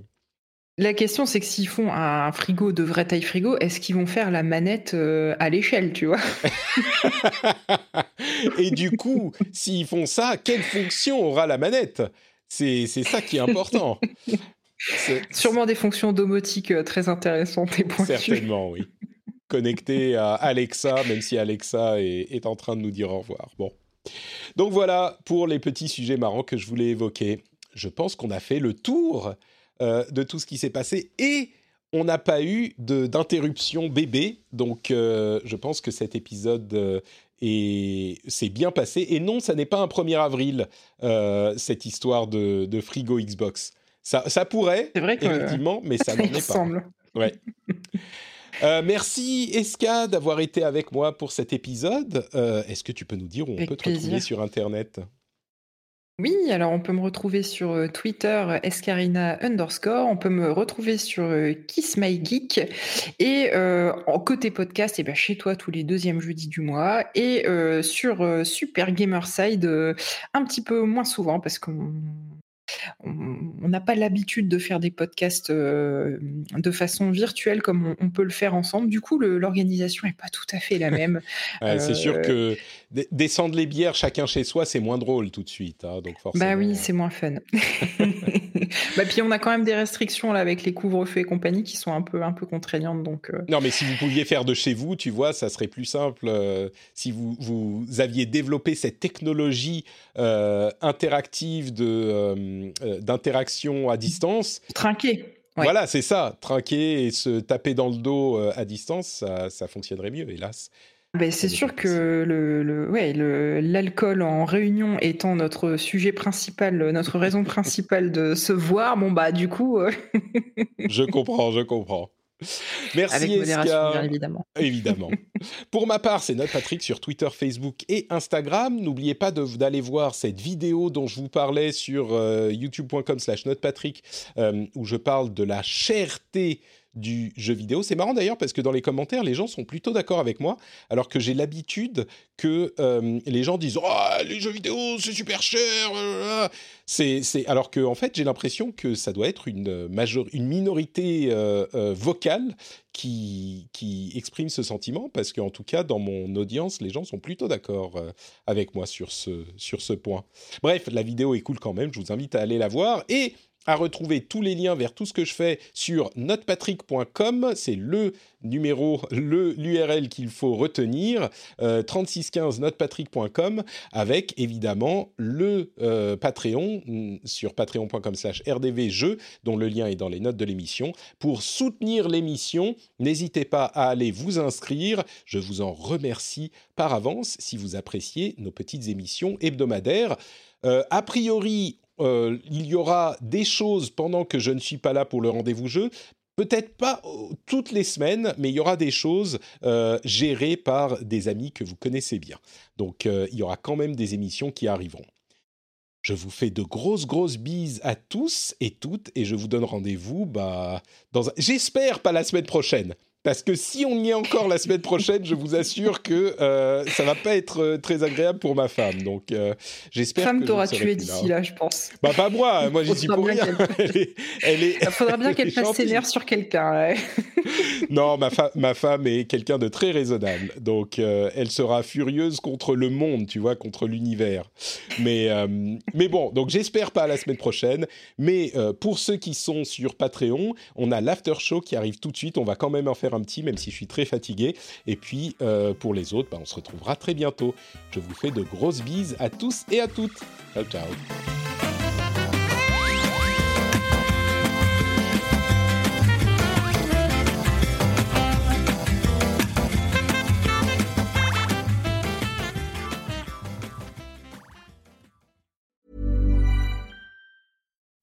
La question, c'est que s'ils font un frigo de vraie taille frigo, est-ce qu'ils vont faire la manette euh, à l'échelle, tu vois? [laughs] Et du coup, s'ils font ça, quelle fonction aura la manette? C'est ça qui est important. [laughs] Sûrement des fonctions domotiques euh, très intéressantes et pointues. Certainement, oui. Connecté à Alexa, même si Alexa est, est en train de nous dire au revoir. Bon. Donc voilà pour les petits sujets marrants que je voulais évoquer. je pense qu'on a fait le tour de tout ce qui s'est passé et on n'a pas eu d'interruption bébé, donc je pense que cet épisode s'est bien passé. Et non, ça n'est pas un 1er avril, cette histoire de, frigo Xbox. Ça, ça pourrait, vrai effectivement, mais ça [laughs] n'en est pas. Ouais. Euh, merci Eska d'avoir été avec moi pour cet épisode. Euh, est-ce que tu peux nous dire où on peut te retrouver sur Internet? Oui, alors on peut me retrouver sur euh, Twitter escarina underscore, on peut me retrouver sur Kiss My Geek. Et côté podcast, et eh ben chez toi tous les deuxièmes jeudis du mois. Et sur Super Gamerside un petit peu moins souvent parce qu'on on n'a pas l'habitude de faire des podcasts euh, de façon virtuelle comme on, peut le faire ensemble. Du coup, l'organisation n'est pas tout à fait la [laughs] même. c'est sûr euh, que descendre les bières chacun chez soi, c'est moins drôle tout de suite. Hein, donc Bah oui, c'est moins fun. [laughs] bah, puis on a quand même des restrictions là avec les couvre-feux et compagnie qui sont un peu, un peu contraignantes. Donc, euh. Non, mais si vous pouviez faire de chez vous, tu vois, ça serait plus simple. si vous, vous aviez développé cette technologie interactive de euh, d'interaction à distance. Trinquer. Voilà, c'est ça. Trinquer et se taper dans le dos euh, à distance, ça, fonctionnerait mieux, hélas. Ben, c'est sûr que le, l'alcool en réunion étant notre sujet principal, notre raison principale de se voir, bon bah du coup. Euh, je comprends, je comprends. [laughs] Merci Avec modération, bien évidemment. [laughs] Évidemment. Pour ma part, c'est Note Patrick sur Twitter, Facebook et Instagram. N'oubliez pas d'aller voir cette vidéo dont je vous parlais sur euh, youtube.com slash notepatrick, euh, où je parle de la cherté du jeu vidéo. C'est marrant d'ailleurs parce que dans les commentaires, les gens sont plutôt d'accord avec moi, alors que j'ai l'habitude que euh, les gens disent oh, les jeux vidéo c'est super cher. C'est, alors que en fait j'ai l'impression que ça doit être une major... une minorité euh, euh, vocale qui qui exprime ce sentiment parce qu'en tout cas dans mon audience les gens sont plutôt d'accord avec moi sur ce sur ce point. Bref, la vidéo est cool quand même. Je vous invite à aller la voir et à retrouver tous les liens vers tout ce que je fais sur notepatrick.com. C'est le numéro, le l'URL qu'il faut retenir, 3615 euh, notepatrick.com, avec évidemment le euh, Patreon mm, sur patreon.com slash rdvjeux, dont le lien est dans les notes de l'émission. Pour soutenir l'émission, n'hésitez pas à aller vous inscrire. Je vous en remercie par avance si vous appréciez nos petites émissions hebdomadaires. Euh, a priori, euh, il y aura des choses pendant que je ne suis pas là pour le rendez-vous jeu. Peut-être pas euh, toutes les semaines, mais il y aura des choses euh, gérées par des amis que vous connaissez bien. Donc il y aura quand même des émissions qui arriveront. Je vous fais de grosses, grosses bises à tous et toutes, et je vous donne rendez-vous, bah, dans j'espère pas la semaine prochaine, parce que si on y est encore la semaine prochaine, je vous assure que euh, ça va pas être euh, très agréable pour ma femme. Donc euh, j'espère. Femme t'aura tué d'ici là, je pense. Bah pas moi, [laughs] moi j'y suis pour rien. elle est, Il faudra bien [laughs] qu'elle fasse ses nerfs sur quelqu'un. [laughs] non, ma, ma femme est quelqu'un de très raisonnable, donc euh, elle sera furieuse contre le monde, tu vois, contre l'univers. Mais mais bon, donc j'espère pas la semaine prochaine. Mais pour ceux qui sont sur Patreon, on a l'after show qui arrive tout de suite. On va quand même en un petit, même si je suis très fatigué. Et puis, euh, pour les autres, bah, on se retrouvera très bientôt. Je vous fais de grosses bises à tous et à toutes. Ciao, ciao.